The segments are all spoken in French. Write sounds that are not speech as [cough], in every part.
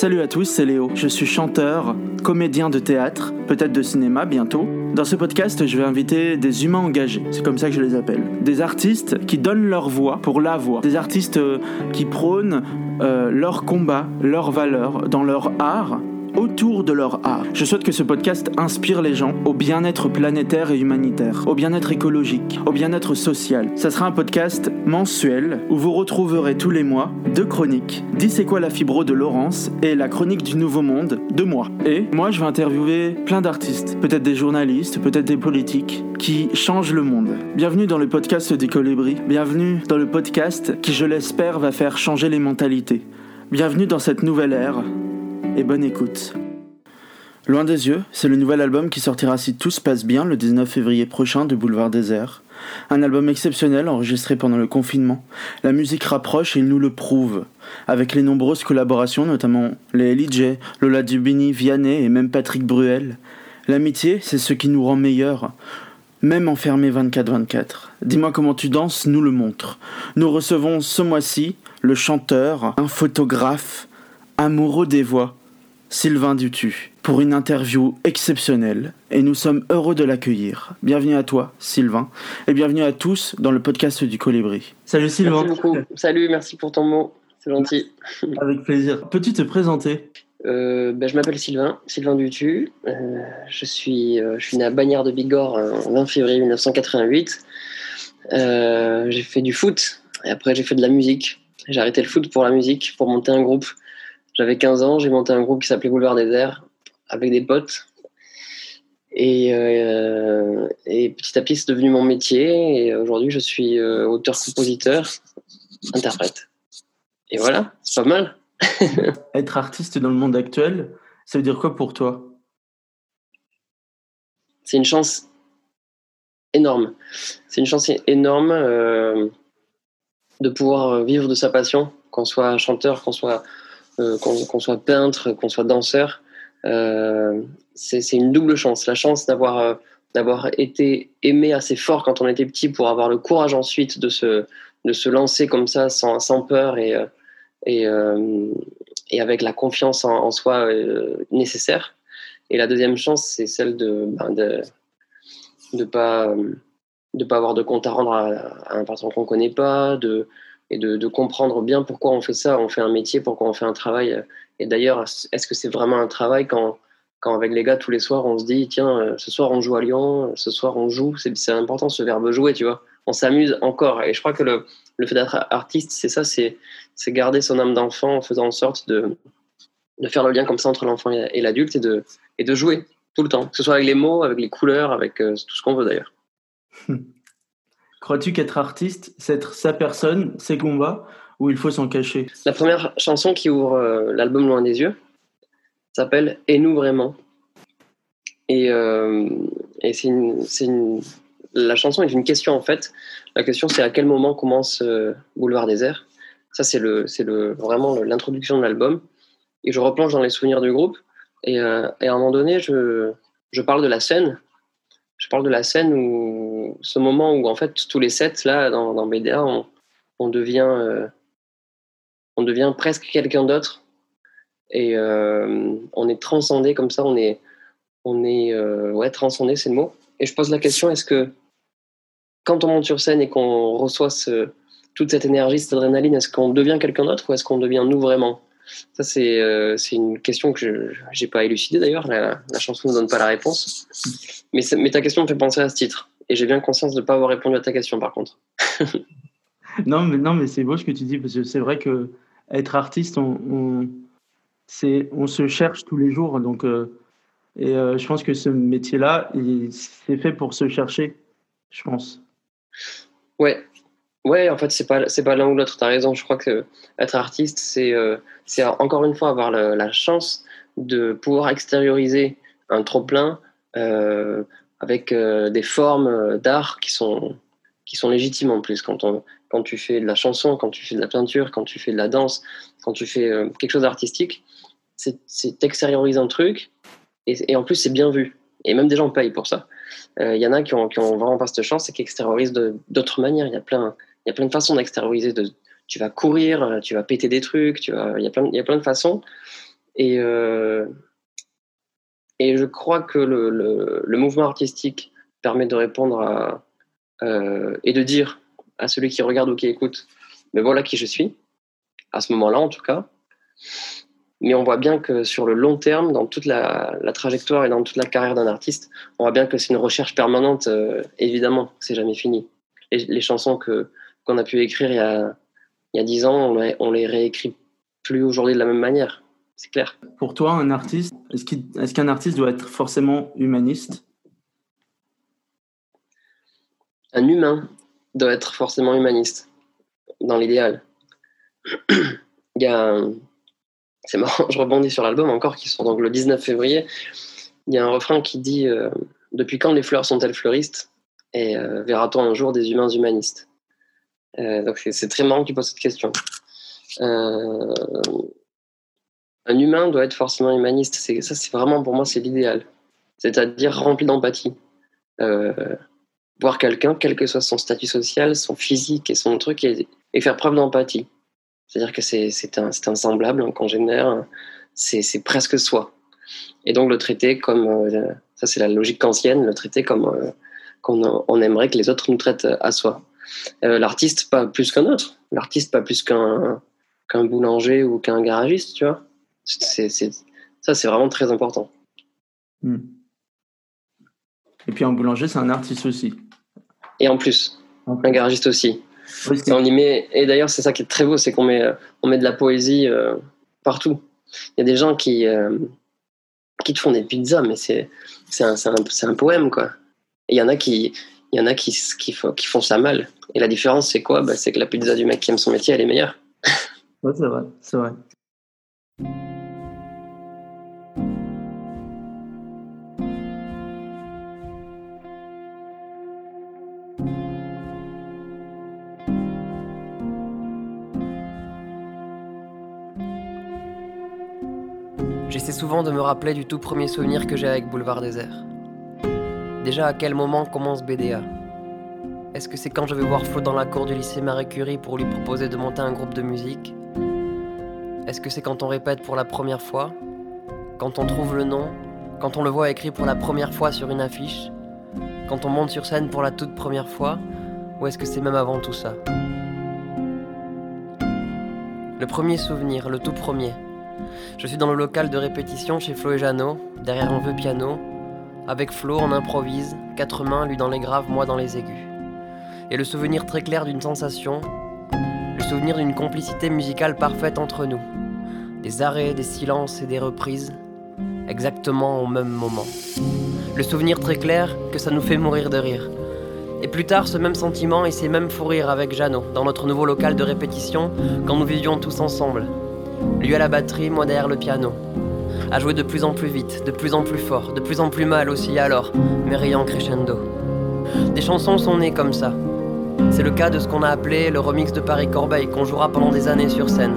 Salut à tous, c'est Léo. Je suis chanteur, comédien de théâtre, peut-être de cinéma bientôt. Dans ce podcast, je vais inviter des humains engagés, c'est comme ça que je les appelle. Des artistes qui donnent leur voix pour la voix. Des artistes euh, qui prônent euh, leur combat, leurs valeurs dans leur art autour de leur art. Je souhaite que ce podcast inspire les gens au bien-être planétaire et humanitaire, au bien-être écologique, au bien-être social. Ça sera un podcast mensuel où vous retrouverez tous les mois deux chroniques. Dis c'est quoi la fibro de Laurence et la chronique du Nouveau Monde de moi. Et moi je vais interviewer plein d'artistes, peut-être des journalistes, peut-être des politiques qui changent le monde. Bienvenue dans le podcast des colibris. Bienvenue dans le podcast qui je l'espère va faire changer les mentalités. Bienvenue dans cette nouvelle ère et bonne écoute. Loin des yeux, c'est le nouvel album qui sortira si tout se passe bien le 19 février prochain de Boulevard Désert. Un album exceptionnel enregistré pendant le confinement. La musique rapproche et il nous le prouve. Avec les nombreuses collaborations, notamment les LJ, Lola Dubini, Vianney et même Patrick Bruel. L'amitié, c'est ce qui nous rend meilleurs. Même enfermé 24-24. Dis-moi comment tu danses, nous le montre. Nous recevons ce mois-ci le chanteur, un photographe, amoureux des voix, Sylvain Dutu, pour une interview exceptionnelle et nous sommes heureux de l'accueillir. Bienvenue à toi, Sylvain, et bienvenue à tous dans le podcast du Colibri. Salut Sylvain. Merci beaucoup. Salut, merci pour ton mot. C'est gentil. Avec plaisir. Peux-tu te présenter? Euh, ben, Je m'appelle Sylvain, Sylvain Dutu. Euh, je, suis, euh, je suis né à Bagnères de Bigorre en 20 février 1988. j'ai fait du foot et après j'ai fait de la musique. J'ai arrêté le foot pour la musique, pour monter un groupe j'avais 15 ans, j'ai monté un groupe qui s'appelait Boulevard des Airs avec des potes. Et, euh, et, petit à petit, c'est devenu mon métier. Et aujourd'hui, je suis euh, auteur-compositeur, interprète. Et voilà, c'est pas mal. [laughs] Être artiste dans le monde actuel, ça veut dire quoi pour toi? C'est une chance énorme. C'est une chance énorme euh, de pouvoir vivre de sa passion, qu'on soit chanteur, qu'on soit euh, qu'on soit peintre, qu'on soit danseur, euh, c'est une double chance. La chance d'avoir euh, d'avoir été aimé assez fort quand on était petit pour avoir le courage ensuite de se, de se lancer comme ça sans, sans peur et, et, et, avec la confiance en, soi nécessaire. Et la deuxième chance, c'est celle de ne ben, de, de pas, de pas avoir de compte à rendre à, un patron qu'on ne connaît pas, de, et de, comprendre bien pourquoi on fait ça, on fait un métier, pourquoi on fait un travail. Et d'ailleurs, est-ce que c'est vraiment un travail quand, quand avec les gars tous les soirs on se dit tiens, euh, ce soir on joue à Lyon, ce soir on joue, c'est important ce verbe jouer, tu vois. On s'amuse encore. Et je crois que le, le fait d'être artiste, c'est ça, c'est garder son âme d'enfant en faisant en sorte de, de faire le lien comme ça entre l'enfant et l'adulte et de, et de jouer tout le temps, que ce soit avec les mots, avec les couleurs, avec euh, tout ce qu'on veut d'ailleurs. [laughs] Crois-tu qu'être artiste, c'est être sa personne, ses combats, ou il faut s'en cacher? La première chanson qui ouvre euh, l'album Loin des yeux s'appelle Et nous vraiment Et, euh, et c'est une, la chanson est une question en fait. La question c'est à quel moment commence euh, Boulevard Airs Ça c'est le, le, vraiment l'introduction de l'album. Et je replonge dans les souvenirs du groupe. Et, et à un moment donné, je, je parle de la scène je parle de la scène où ce moment où en fait tous les sets là dans, dans BDA on, devient euh, on devient presque quelqu'un d'autre. Et euh, on est transcendé comme ça on est on est euh, ouais transcendé c'est le mot. Et je pose la question est-ce que quand on monte sur scène et qu'on reçoit toute cette énergie cette adrénaline est-ce qu'on devient quelqu'un d'autre ou est-ce qu'on devient nous vraiment? Ça, c'est euh, une question que je n'ai pas élucidée d'ailleurs. La, chanson ne donne pas la réponse. Mais, mais ta question me fait penser à ce titre. Et j'ai bien conscience de ne pas avoir répondu à ta question par contre. [laughs] non, mais, non, mais c'est beau ce que tu dis, parce que c'est vrai que être artiste, on, on, on se cherche tous les jours. Donc, euh, et euh, je pense que ce métier-là, c'est fait pour se chercher, je pense. Ouais, Ouais, en fait, c'est pas, c'est pas l'un ou l'autre. Tu as raison. Je crois que être artiste, c'est, euh, c'est encore une fois avoir la chance de pouvoir extérioriser un trop-plein euh, avec euh, des formes d'art qui sont, qui sont légitimes en plus. Quand, on, quand tu fais de la chanson, quand tu fais de la peinture, quand tu fais de la danse, quand tu fais quelque chose d'artistique, c'est, c'est extérioriser un truc et, et en plus, c'est bien vu. Et même des gens payent pour ça. Il y en a qui ont, qui ont vraiment pas cette chance et qui extériorisent d'autres manières. Il y a plein il y a plein de façons d'extérioriser. De, tu vas courir, tu vas péter des trucs, il, y a plein, de façons. Et, euh, je crois que le, mouvement artistique permet de répondre euh, et de dire à celui qui regarde ou qui écoute, mais voilà qui je suis, à ce moment-là en tout cas. Mais on voit bien que sur le long terme, dans toute la, trajectoire et dans toute la carrière d'un artiste, on voit bien que c'est une recherche permanente, euh, évidemment, c'est jamais fini. Les chansons que, qu'on a pu écrire il y a, il y a 10 ans, on les, on les réécrit plus aujourd'hui de la même manière. C'est clair. Pour toi, un artiste, est-ce qu'un artiste doit être forcément humaniste? Un humain doit être forcément humaniste, dans l'idéal. [clears throat] Il y a C'est marrant, [laughs] je rebondis sur l'album encore qui sort donc le 19 février. Il y a un refrain qui dit euh, Depuis quand les fleurs sont-elles fleuristes? Et euh, verra-t-on un jour des humains humanistes? Donc c'est très marrant que tu poses cette question un humain doit être forcément humaniste. Ça, c'est vraiment pour moi, c'est l'idéal. C'est-à-dire rempli d'empathie. Euh, voir quelqu'un, quel que soit son statut social, son physique et son truc, et, faire preuve d'empathie. C'est-à-dire que c'est, un, semblable, un congénère, c'est, presque soi. Et donc le traiter comme, euh, ça c'est la logique kantienne, le traiter comme euh, on aimerait que les autres nous traitent à soi. L'artiste, pas plus qu'un autre. L'artiste, pas plus qu'un, qu'un boulanger ou qu'un garagiste, tu vois c'est, ça, c'est vraiment très important. Hmm. Et puis un boulanger, c'est un artiste aussi. Et en plus, un garagiste aussi. et, on y met, et d'ailleurs, c'est ça qui est très beau, c'est qu'on met, on met de la poésie euh, partout. Il y a des gens qui, euh, qui te font des pizzas, mais c'est, c'est, un, un, un, poème, quoi. Et il y en a qui, il y en a qui, qui, qui font ça mal. Et la différence, c'est quoi? Bah, C'est que la pizza du mec qui aime son métier, elle est meilleure. [laughs] Ouais, c'est vrai, c'est vrai. J'essaie souvent de me rappeler du tout premier souvenir que j'ai avec Boulevard Désert. Déjà, à quel moment commence BDA Est-ce que c'est quand je vais voir Flo dans la cour du lycée Marie Curie pour lui proposer de monter un groupe de musique Est-ce que c'est quand on répète pour la première fois Quand on trouve le nom Quand on le voit écrit pour la première fois sur une affiche Quand on monte sur scène pour la toute première fois Ou est-ce que c'est même avant tout ça Le premier souvenir, le tout premier, je suis dans le local de répétition chez Flo et Jeannot, derrière un vieux piano. Avec Flo, on improvise, quatre mains, lui dans les graves, moi dans les aigus. Et le souvenir très clair d'une sensation, le souvenir d'une complicité musicale parfaite entre nous. Des arrêts, des silences et des reprises, exactement au même moment. Le souvenir très clair que ça nous fait mourir de rire. Et plus tard, ce même sentiment et ces mêmes fous rires avec Jeannot, dans notre nouveau local de répétition, quand nous vivions tous ensemble, lui à la batterie, moi derrière le piano. À jouer de plus en plus vite, de plus en plus fort, de plus en plus mal aussi alors, mais riant crescendo. Des chansons sont nées comme ça. C'est le cas de ce qu'on a appelé le remix de Paris Corbeil qu'on jouera pendant des années sur scène.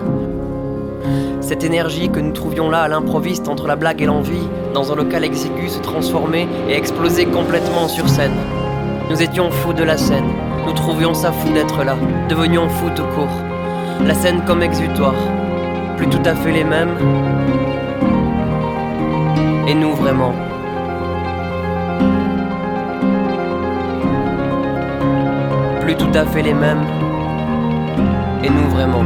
Cette énergie que nous trouvions là à l'improviste entre la blague et l'envie, dans un local exigu, se transformer et exploser complètement sur scène. Nous étions fous de la scène, nous trouvions ça fou d'être là, devenions fous tout court. La scène comme exutoire, plus tout à fait les mêmes. Et nous vraiment Tout à fait les mêmes. Et nous vraiment.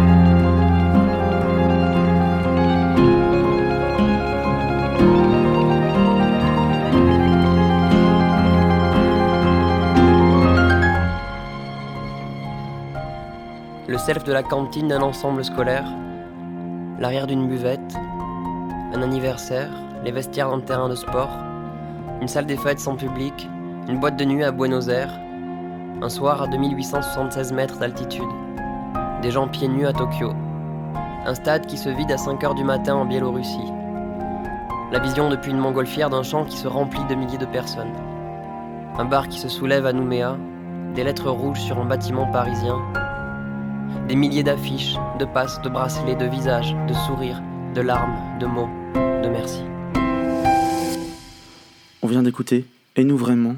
Le self de la cantine d'un ensemble scolaire. L'arrière d'une buvette, un anniversaire, les vestiaires d'un terrain de sport, une salle des fêtes sans public, une boîte de nuit à Buenos Aires, un soir à 2876 mètres d'altitude, des gens pieds nus à Tokyo, un stade qui se vide à 5 heures du matin en Biélorussie, la vision depuis une montgolfière d'un champ qui se remplit de milliers de personnes, un bar qui se soulève à Nouméa, des lettres rouges sur un bâtiment parisien, des milliers d'affiches, de passes, de bracelets, de visages, de sourires, de larmes, de mots, de merci. On vient d'écouter Et nous vraiment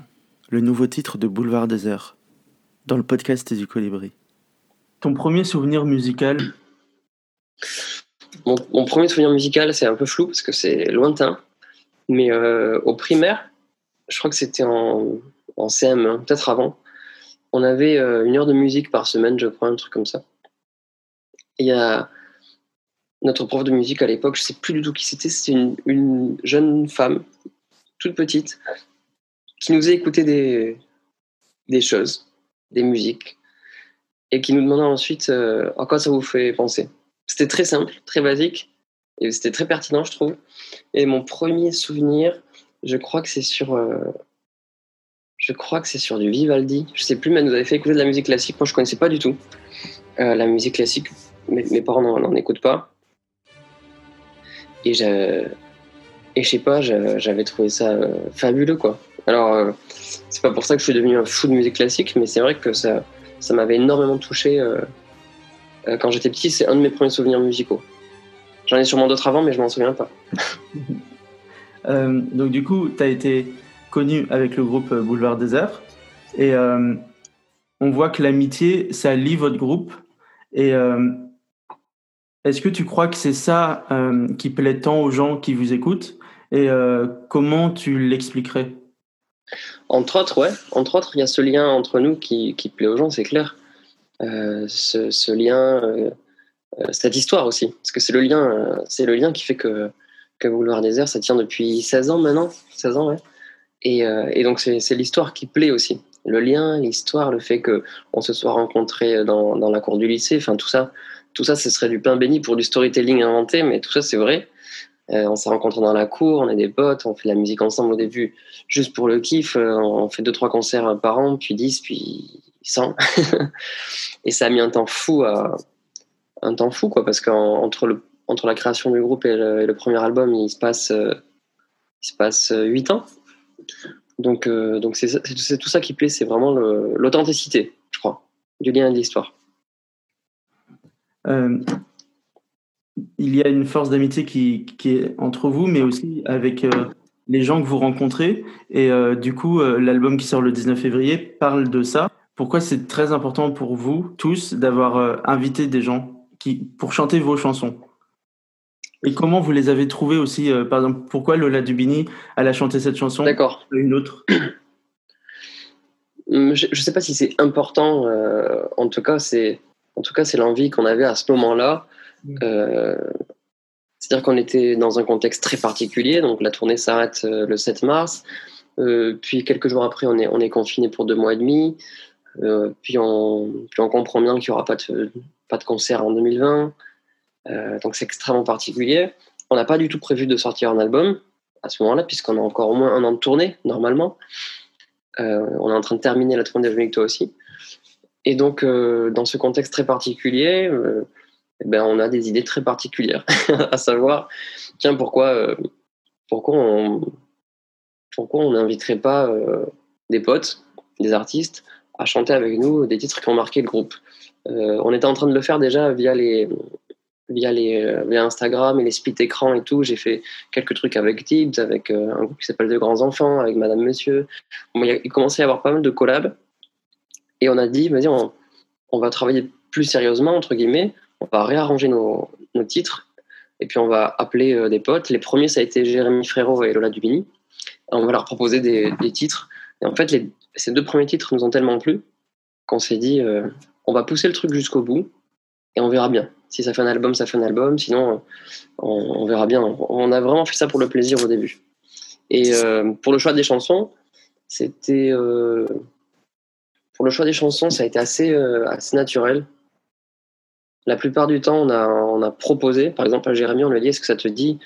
le nouveau titre de Boulevard Désert dans le podcast du Colibri. Ton premier souvenir musical mon, premier souvenir musical, c'est un peu flou parce que c'est lointain. Mais au primaire, je crois que c'était en, en CM1, peut-être avant, on avait une heure de musique par semaine, je crois, un truc comme ça. Il y a notre prof de musique à l'époque, je sais plus du tout qui c'était, c'était une, jeune femme, toute petite, qui nous faisait écouter des, des choses, des musiques, et qui nous demandait ensuite euh, à quoi ça vous fait penser. C'était très simple, très basique, et c'était très pertinent, je trouve. Et mon premier souvenir, je crois que c'est sur, euh, je crois que c'est sur du Vivaldi. Je sais plus, mais elle nous avait fait écouter de la musique classique. Moi, je connaissais pas du tout euh, la musique classique. Mes, mes parents n'en écoutent pas. Et je, et je sais pas, j'avais trouvé ça euh, fabuleux, quoi. Alors, euh, c'est pas pour ça que je suis devenu un fou de musique classique, mais c'est vrai que ça, ça m'avait énormément touché euh, quand j'étais petit. C'est un de mes premiers souvenirs musicaux. J'en ai sûrement d'autres avant, mais je m'en souviens pas. [laughs] donc, du coup, tu as été connu avec le groupe Boulevard Désert. Et on voit que l'amitié, ça lie votre groupe. Et est-ce que tu crois que c'est ça euh, qui plaît tant aux gens qui vous écoutent? Et euh, comment tu l'expliquerais? Entre autres, ouais. Entre autres, il y a ce lien entre nous qui, plaît aux gens, c'est clair. Euh, ce, lien, cette histoire aussi, parce que c'est le lien, le lien qui fait que que Boulevard Désert, ça tient depuis 16 ans maintenant, 16 ans, ouais. Et, donc c'est l'histoire qui plaît aussi. Le lien, l'histoire, le fait qu'on se soit rencontrés dans, dans, la cour du lycée, enfin tout ça, tout ça, ce serait du pain béni pour du storytelling inventé, mais tout ça, c'est vrai. Euh, on s'est rencontrés dans la cour, on est des potes, on fait de la musique ensemble au début, juste pour le kiff. Euh, on fait deux, trois concerts par an, puis 10, puis 100. [laughs] et ça a mis un temps fou un temps fou, quoi, parce qu'entre entre la création du groupe et le, premier album, il se passe, euh, il se passe 8 ans. Donc, donc c'est tout ça qui plaît, c'est vraiment l'authenticité, je crois, du lien et de l'histoire. Euh, il y a une force d'amitié qui, est entre vous, mais aussi avec euh, les gens que vous rencontrez. Et euh, du coup, l'album qui sort le 19 février parle de ça. Pourquoi c'est très important pour vous tous d'avoir invité des gens qui, pour chanter vos chansons? Et comment vous les avez trouvés aussi Par exemple, pourquoi Lola Dubini, elle a chanté cette chanson D'accord. Une autre? Hum, Je ne sais pas si c'est important. en tout cas, c'est en tout cas, c'est l'envie qu'on avait à ce moment-là. Euh, c'est-à-dire qu'on était dans un contexte très particulier. Donc la tournée s'arrête euh, le 7 mars. Euh, puis quelques jours après, on est, on est confiné pour deux mois et demi. puis, on, comprend bien qu'il n'y aura pas de, concert en 2020. donc c'est extrêmement particulier. On n'a pas du tout prévu de sortir un album à ce moment-là, puisqu'on a encore au moins un an de tournée, normalement. on est en train de terminer la tournée de toi aussi. Et donc, dans ce contexte très particulier, eh ben, on a des idées très particulières, [laughs] à savoir, tiens, pourquoi, euh, pourquoi on pourquoi on n'inviterait pas des potes, des artistes, à chanter avec nous des titres qui ont marqué le groupe? on était en train de le faire déjà via les via les via Instagram et les split écrans et tout. J'ai fait quelques trucs avec Tibbs, avec un groupe qui s'appelle De Grands Enfants, avec Madame Monsieur. il commençait à y avoir pas mal de collabs. Et on a dit, vas-y, on, va travailler plus sérieusement, entre guillemets, on va réarranger nos, titres, et puis on va appeler euh, des potes. Les premiers, ça a été Jérémy Frérot et Lola Dubini. On va leur proposer des, titres. Et en fait, ces deux premiers titres nous ont tellement plu qu'on s'est dit, euh, on va pousser le truc jusqu'au bout, et on verra bien. Si ça fait un album, ça fait un album. Sinon, on, verra bien. On a vraiment fait ça pour le plaisir au début. Et euh, pour le choix des chansons, c'était pour le choix des chansons, ça a été assez, euh, assez naturel. La plupart du temps, on a, a proposé, par exemple à Jérémy, on lui a dit est-ce que ça te dit,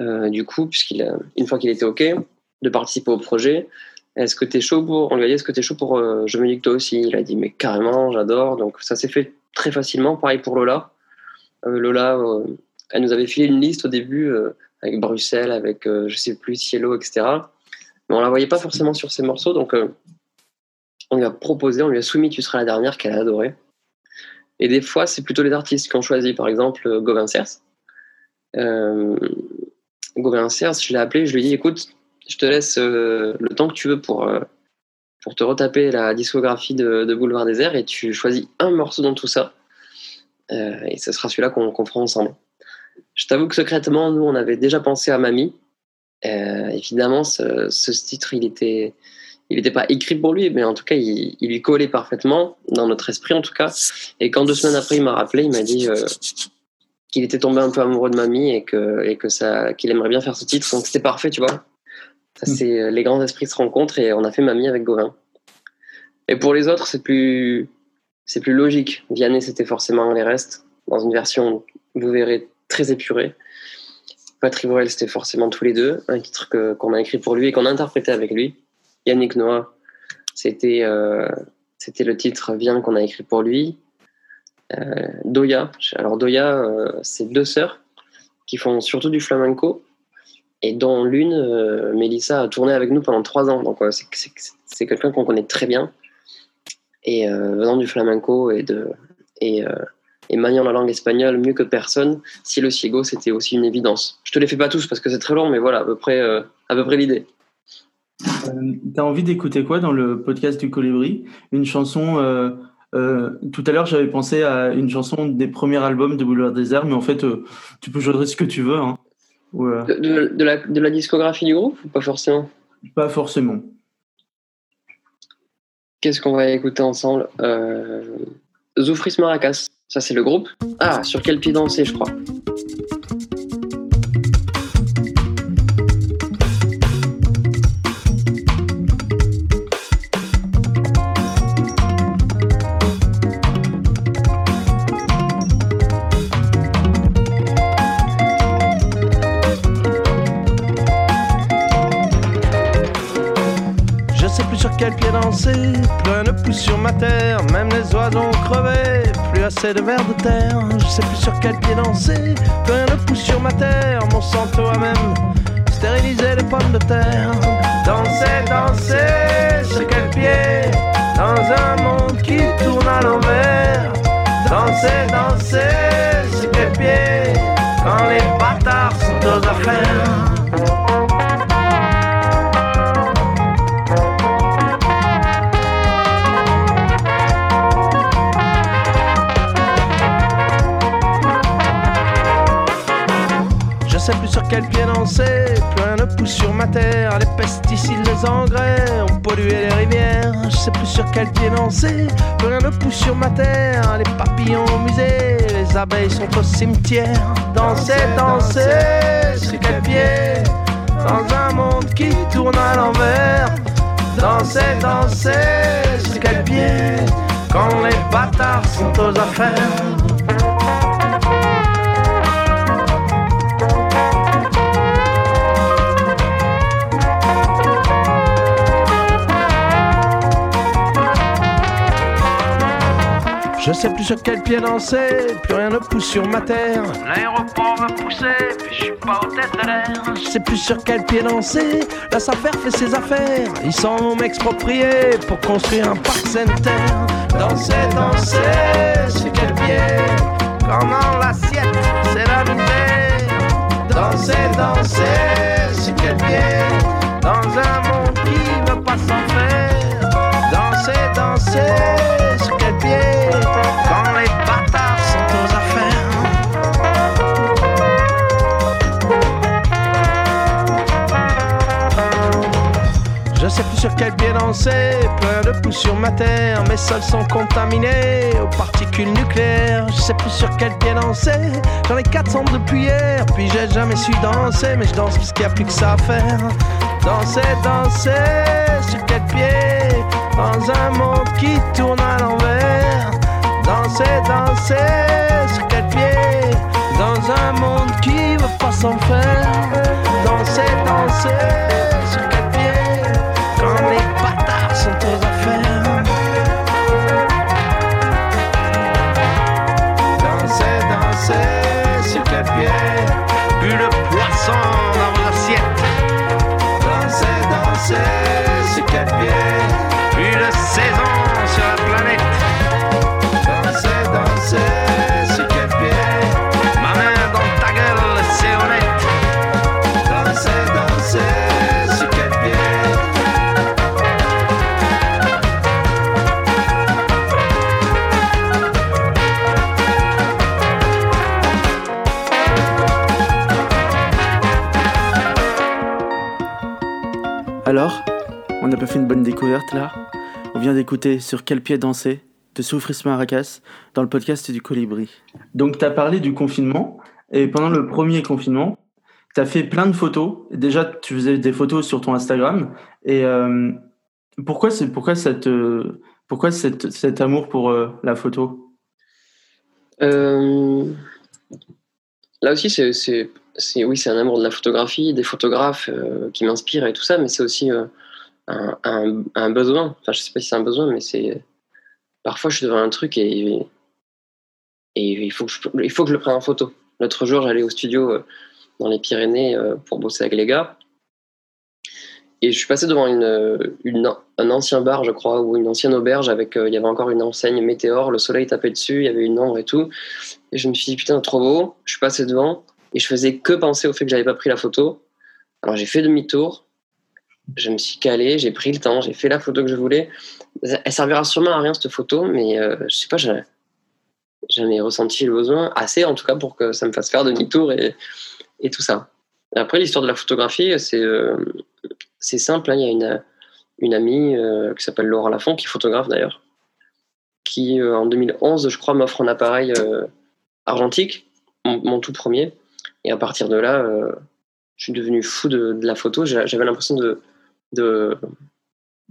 euh, du coup, puisqu'il une fois qu'il était OK, de participer au projet Est-ce que tu es chaud pour. On lui a dit est-ce que tu es chaud pour euh, Je me dis que toi aussi Il a dit mais carrément, j'adore. Donc ça s'est fait très facilement. Pareil pour Lola. Lola, elle nous avait filé une liste au début avec Bruxelles, avec je sais plus, Cielo, etc. Mais on la voyait pas forcément sur ces morceaux. Donc on lui a proposé, on lui a soumis Tu seras la dernière qu'elle a adoré. Et des fois, c'est plutôt les artistes qui ont choisi, par exemple, euh, Gauvin Cers. Euh, Gauvin Cers, je l'ai appelé, je lui ai dit écoute, je te laisse euh, le temps que tu veux pour, euh, pour te retaper la discographie de, Boulevard Désert et tu choisis un morceau dans tout ça. et ce sera celui-là qu'on fera ensemble. Je t'avoue que secrètement, nous, on avait déjà pensé à Mamie. Euh, évidemment, ce, titre, il était, il n'était pas écrit pour lui, mais en tout cas, il, lui collait parfaitement, dans notre esprit en tout cas. Et quand deux semaines après, il m'a rappelé, il m'a dit euh, qu'il était tombé un peu amoureux de Mamie et que, et que ça, qu'il aimerait bien faire ce titre. Donc c'était parfait, tu vois. Ça, mm. c'est les grands esprits se rencontrent et on a fait Mamie avec Gauvin. Et pour les autres, c'est plus, c'est plus logique. Vianney, c'était forcément les restes, dans une version, vous verrez, très épurée. Patrick Borel, c'était forcément tous les deux, un titre qu'on a écrit pour lui et qu'on a interprété avec lui. Yannick Noah, c'était euh, c'était le titre Viens qu'on a écrit pour lui. Euh, Doya, alors Doya, euh, c'est deux sœurs qui font surtout du flamenco et dont l'une, Mélissa, a tourné avec nous pendant trois ans. Donc c'est quelqu'un qu'on connaît très bien et venant du flamenco et, de, et, maniant la langue espagnole mieux que personne, si le ciego, c'était aussi une évidence. Je te les fais pas tous parce que c'est très long, mais voilà, à peu près, à peu près l'idée. Euh, T'as envie d'écouter quoi dans le podcast du Colibri? Une chanson. tout à l'heure, j'avais pensé à une chanson des premiers albums de Boulevard Désert, mais en fait, tu peux choisir ce que tu veux. Hein. de, de, la, de la discographie du groupe ou pas forcément? Pas forcément. Qu'est-ce qu'on va écouter ensemble? Euh... Zoufris Maracas, ça c'est le groupe. Ah, sur quel pied danser, je crois. Sur ma terre, même les oiseaux ont crevé, plus assez de vers de terre, je sais plus sur quel pied danser, plus rien ne pousse sur ma terre, mon santo a même stérilisé les pommes de terre. Danser, danser, sur quel pied, dans un monde qui tourne à l'envers. Danser, danser, sur quel pied, quand les bâtards sont aux affaires. Sais plus sur quel pied danser, plus rien ne pousse sur ma terre. Les pesticides, les engrais ont pollué les rivières. Je sais plus sur quel pied danser, plus rien ne pousse sur ma terre. Les papillons au musée, les abeilles sont au cimetière. Danser, danser, sur quel pied? Dans un monde qui tourne à l'envers. Danser, danser, sur quel pied? Quand les bâtards sont aux affaires. Je sais plus sur quel pied danser, plus rien ne pousse sur ma terre. L'aéroport veut pousser, mais je suis pas au tête de l'air. Je sais plus sur quel pied danser, la SAFER fait ses affaires. Ils sont m'exproprier pour construire un parc center. Danser, danser, sur quel sur quel pied danser, plein de pouces sur ma terre, mes sols sont contaminés aux particules nucléaires. Je sais plus sur quel pied danser, j'en ai 400 depuis hier, puis j'ai jamais su danser, mais je danse parce qu'il n'y a plus que ça à faire. Danser, danser, sur quel pied, dans un monde qui tourne à l'envers. Danser, danser, sur quel pied, dans un monde qui veut pas s'en faire. Danser, danser, sur quel sont tes affaires Dansez, sur les pieds Plus le poisson dans l'assiette Dansez, dansez sur les pieds Plus de saison Alors, on n'a pas fait une bonne découverte là On vient d'écouter Sur quel pied danser de Soufris Maracas dans le podcast du Colibri. Donc, tu as parlé du confinement et pendant le premier confinement, tu as fait plein de photos. Déjà, tu faisais des photos sur ton Instagram. Et euh, pourquoi, c'est, pourquoi, cette, pourquoi cette, cet amour pour euh, la photo? Euh, Là aussi, c'est, c'est, oui, c'est un amour de la photographie, des photographes qui m'inspirent et tout ça, mais c'est aussi un, un, besoin. Enfin, je sais pas si c'est un besoin, mais c'est. Parfois, je suis devant un truc et, et il, faut que je, il faut que je le prenne en photo. L'autre jour, j'allais au studio dans les Pyrénées euh, pour bosser avec les gars. Et je suis passé devant une, un ancien bar, je crois, ou une ancienne auberge avec, euh, il y avait encore une enseigne météore, le soleil tapait dessus, il y avait une ombre et tout. Et je me suis dit, putain, trop beau. Je suis passé devant et je faisais que penser au fait que j'avais pas pris la photo. Alors j'ai fait demi-tour, je me suis calé, j'ai pris le temps, j'ai fait la photo que je voulais. Elle servira sûrement à rien cette photo, mais euh, je sais pas, j'en ai ressenti le besoin assez en tout cas pour que ça me fasse faire demi-tour et, tout ça. Après, l'histoire de la photographie, c'est euh, simple. Hein. Il y a une, une amie euh, qui s'appelle Laura Lafont, qui est photographe d'ailleurs, qui euh, en 2011, je crois, m'offre un appareil argentique, mon, tout premier. Et à partir de là, je suis devenu fou de, la photo. J'avais l'impression de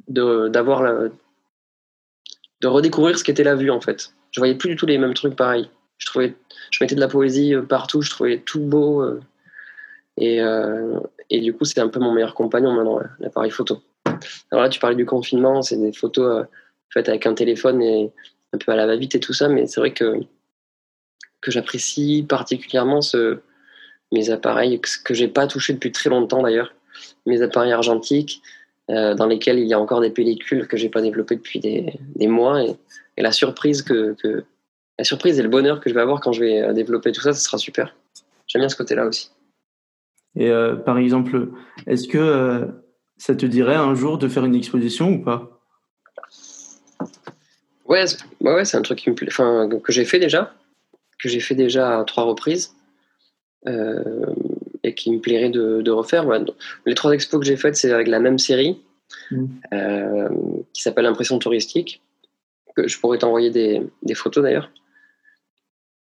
d'avoir de, redécouvrir ce qu'était la vue en fait. Je voyais plus du tout les mêmes trucs pareils. Je trouvais, je mettais de la poésie partout, je trouvais tout beau. Et, euh, et du coup, c'est un peu mon meilleur compagnon maintenant, l'appareil photo. Alors là, tu parlais du confinement, c'est des photos euh, faites avec un téléphone et un peu à la va-vite et tout ça, mais c'est vrai que, que j'apprécie particulièrement ce, mes appareils que j'ai pas touché depuis très longtemps d'ailleurs, mes appareils argentiques euh, dans lesquels il y a encore des pellicules que j'ai pas développées depuis des, des mois et, et, la surprise que, que, la surprise et le bonheur que je vais avoir quand je vais développer tout ça, ce sera super. J'aime bien ce côté-là aussi. Et euh, par exemple, est-ce que euh, ça te dirait un jour de faire une exposition ou pas? Ouais, ouais c'est un truc qui me enfin, que j'ai fait déjà, que j'ai fait déjà à trois reprises euh, et qui me plairait de, de refaire. Les trois expos que j'ai faites, c'est avec la même série mmh. qui s'appelle Impression touristique. Que je pourrais t'envoyer des, des photos d'ailleurs.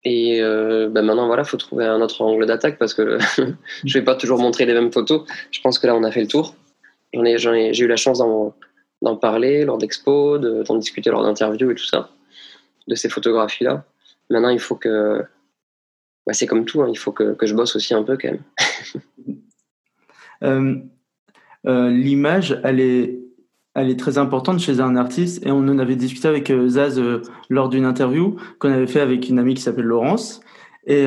Et euh, ben maintenant, voilà, faut trouver un autre angle d'attaque parce que [laughs] je vais pas toujours montrer les mêmes photos. Je pense que là, on a fait le tour. J'en ai, ai, j'ai eu la chance d'en parler lors d'expos, d'en discuter lors d'interviews et tout ça, de ces photographies-là. Maintenant, il faut que. Bah, c'est comme tout, hein, il faut que, je bosse aussi un peu quand même. [laughs] euh, euh, L'image, elle est très importante chez un artiste et on en avait discuté avec euh, Zaz lors d'une interview qu'on avait fait avec une amie qui s'appelle Laurence et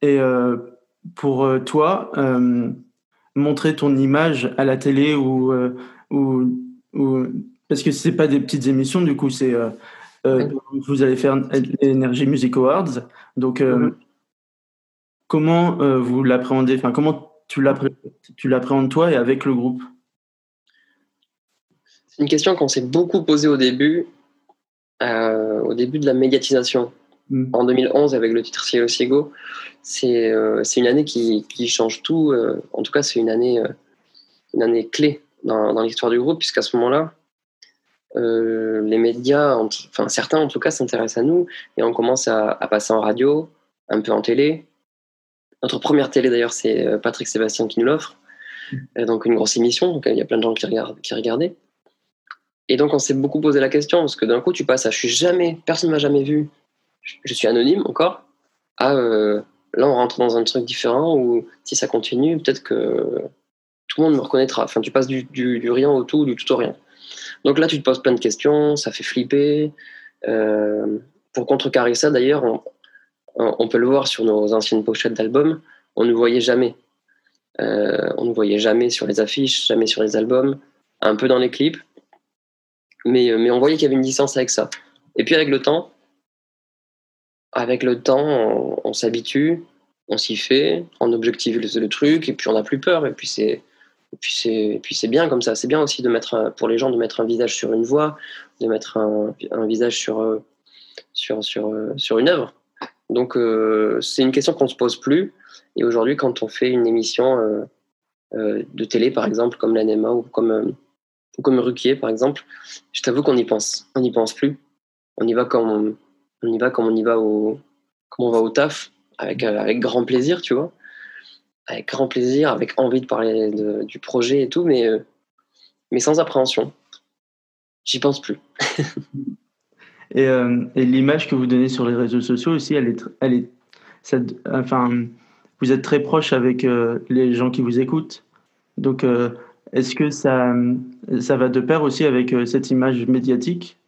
et pour toi montrer ton image à la télé ou ou, ou parce que c'est pas des petites émissions du coup c'est vous allez faire Energy Music Awards donc mm-hmm. comment vous l'appréhendez? Enfin comment tu l'appréhendes toi et avec le groupe? C'est une question qu'on s'est beaucoup posée au début, euh, au début de la médiatisation. Mm. En 2011, avec le titre Cielo Ciego, c'est euh, une année qui, qui change tout. Euh, en tout cas, c'est une année, euh, une année clé dans, dans l'histoire du groupe, puisqu'à ce moment-là, euh, les médias, enfin certains en tout cas, s'intéressent à nous et on commence à, passer en radio, un peu en télé. Notre première télé d'ailleurs, c'est Patrick Sébastien qui nous l'offre. Mm. Donc une grosse émission, donc il y a plein de gens qui, qui regardaient. Et donc, on s'est beaucoup posé la question, parce que d'un coup, tu passes à je suis jamais, personne ne m'a jamais vu, je suis anonyme encore, à euh, là, on rentre dans un truc différent où si ça continue, peut-être que tout le monde me reconnaîtra. Enfin, tu passes du, du, rien au tout, du tout au rien. Donc là, tu te poses plein de questions, ça fait flipper. Euh, pour contrecarrer ça, d'ailleurs, on, peut le voir sur nos anciennes pochettes d'albums, on ne voyait jamais. Euh, on ne voyait jamais sur les affiches, jamais sur les albums, un peu dans les clips mais, euh, mais on voyait qu'il y avait une distance avec ça. Et puis avec le temps, avec le temps, on, s'habitue, on s'y fait, on objective le, le, truc, et puis on n'a plus peur, et puis c'est et puis c'est puis c'est bien comme ça. C'est bien aussi de mettre pour les gens de mettre un visage sur une voix, de mettre un, visage sur euh, sur sur euh, sur une œuvre. Donc c'est une question qu'on se pose plus. Et aujourd'hui, quand on fait une émission de télé, par exemple, comme l'ANEMA ou comme, comme Ruquier, par exemple, je t'avoue qu'on y pense. On n'y pense plus. On y va comme on, on, y va comme on y va au, comme on va au taf, avec, avec grand plaisir, tu vois. Avec grand plaisir, avec envie de parler du projet et tout, mais, mais sans appréhension. J'y pense plus. [laughs] et, et l'image que vous donnez sur les réseaux sociaux aussi, elle est, elle est enfin, vous êtes très proche avec euh, les gens qui vous écoutent. Donc, euh, est-ce que ça, ça va de pair aussi avec euh, cette image médiatique?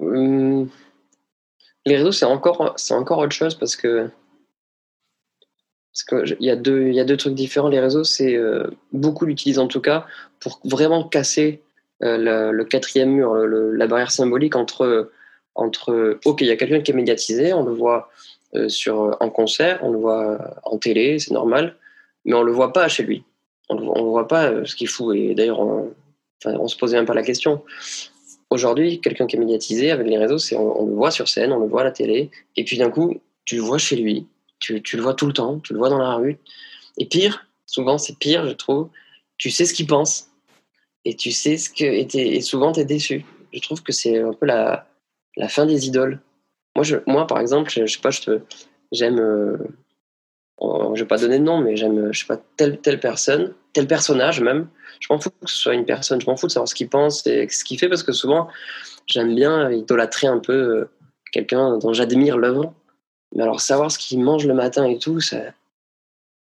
Les réseaux, c'est encore, c'est encore autre chose parce que parce qu'il y, a deux, trucs différents. Les réseaux, c'est beaucoup l'utilisent en tout cas pour vraiment casser le, quatrième mur, la barrière symbolique entre, OK, il y a quelqu'un qui est médiatisé, on le voit euh, un concert, on le voit en télé, c'est normal, mais on le voit pas chez lui. On ne voit pas euh, ce qu'il fout. Et d'ailleurs, on, ne se posait même pas la question. Aujourd'hui, quelqu'un qui est médiatisé avec les réseaux, on, le voit sur scène, on le voit à la télé, et puis d'un coup, tu le vois chez lui, tu, le vois tout le temps, tu le vois dans la rue. Et pire, souvent c'est pire, je trouve, tu sais ce qu'il pense, et tu sais ce que, et, et souvent tu es déçu. Je trouve que c'est un peu la, la fin des idoles. Moi, je, moi par exemple, je, sais pas, je j'aime, euh, je vais pas donner de nom, mais j'aime, je sais pas, telle, telle personne, tel personnage même. Je m'en fous que ce soit une personne, je m'en fous de savoir ce qu'il pense et ce qu'il fait parce que souvent, j'aime bien idolâtrer un peu euh, quelqu'un dont j'admire l'œuvre. Mais alors, savoir ce qu'il mange le matin et tout, ça,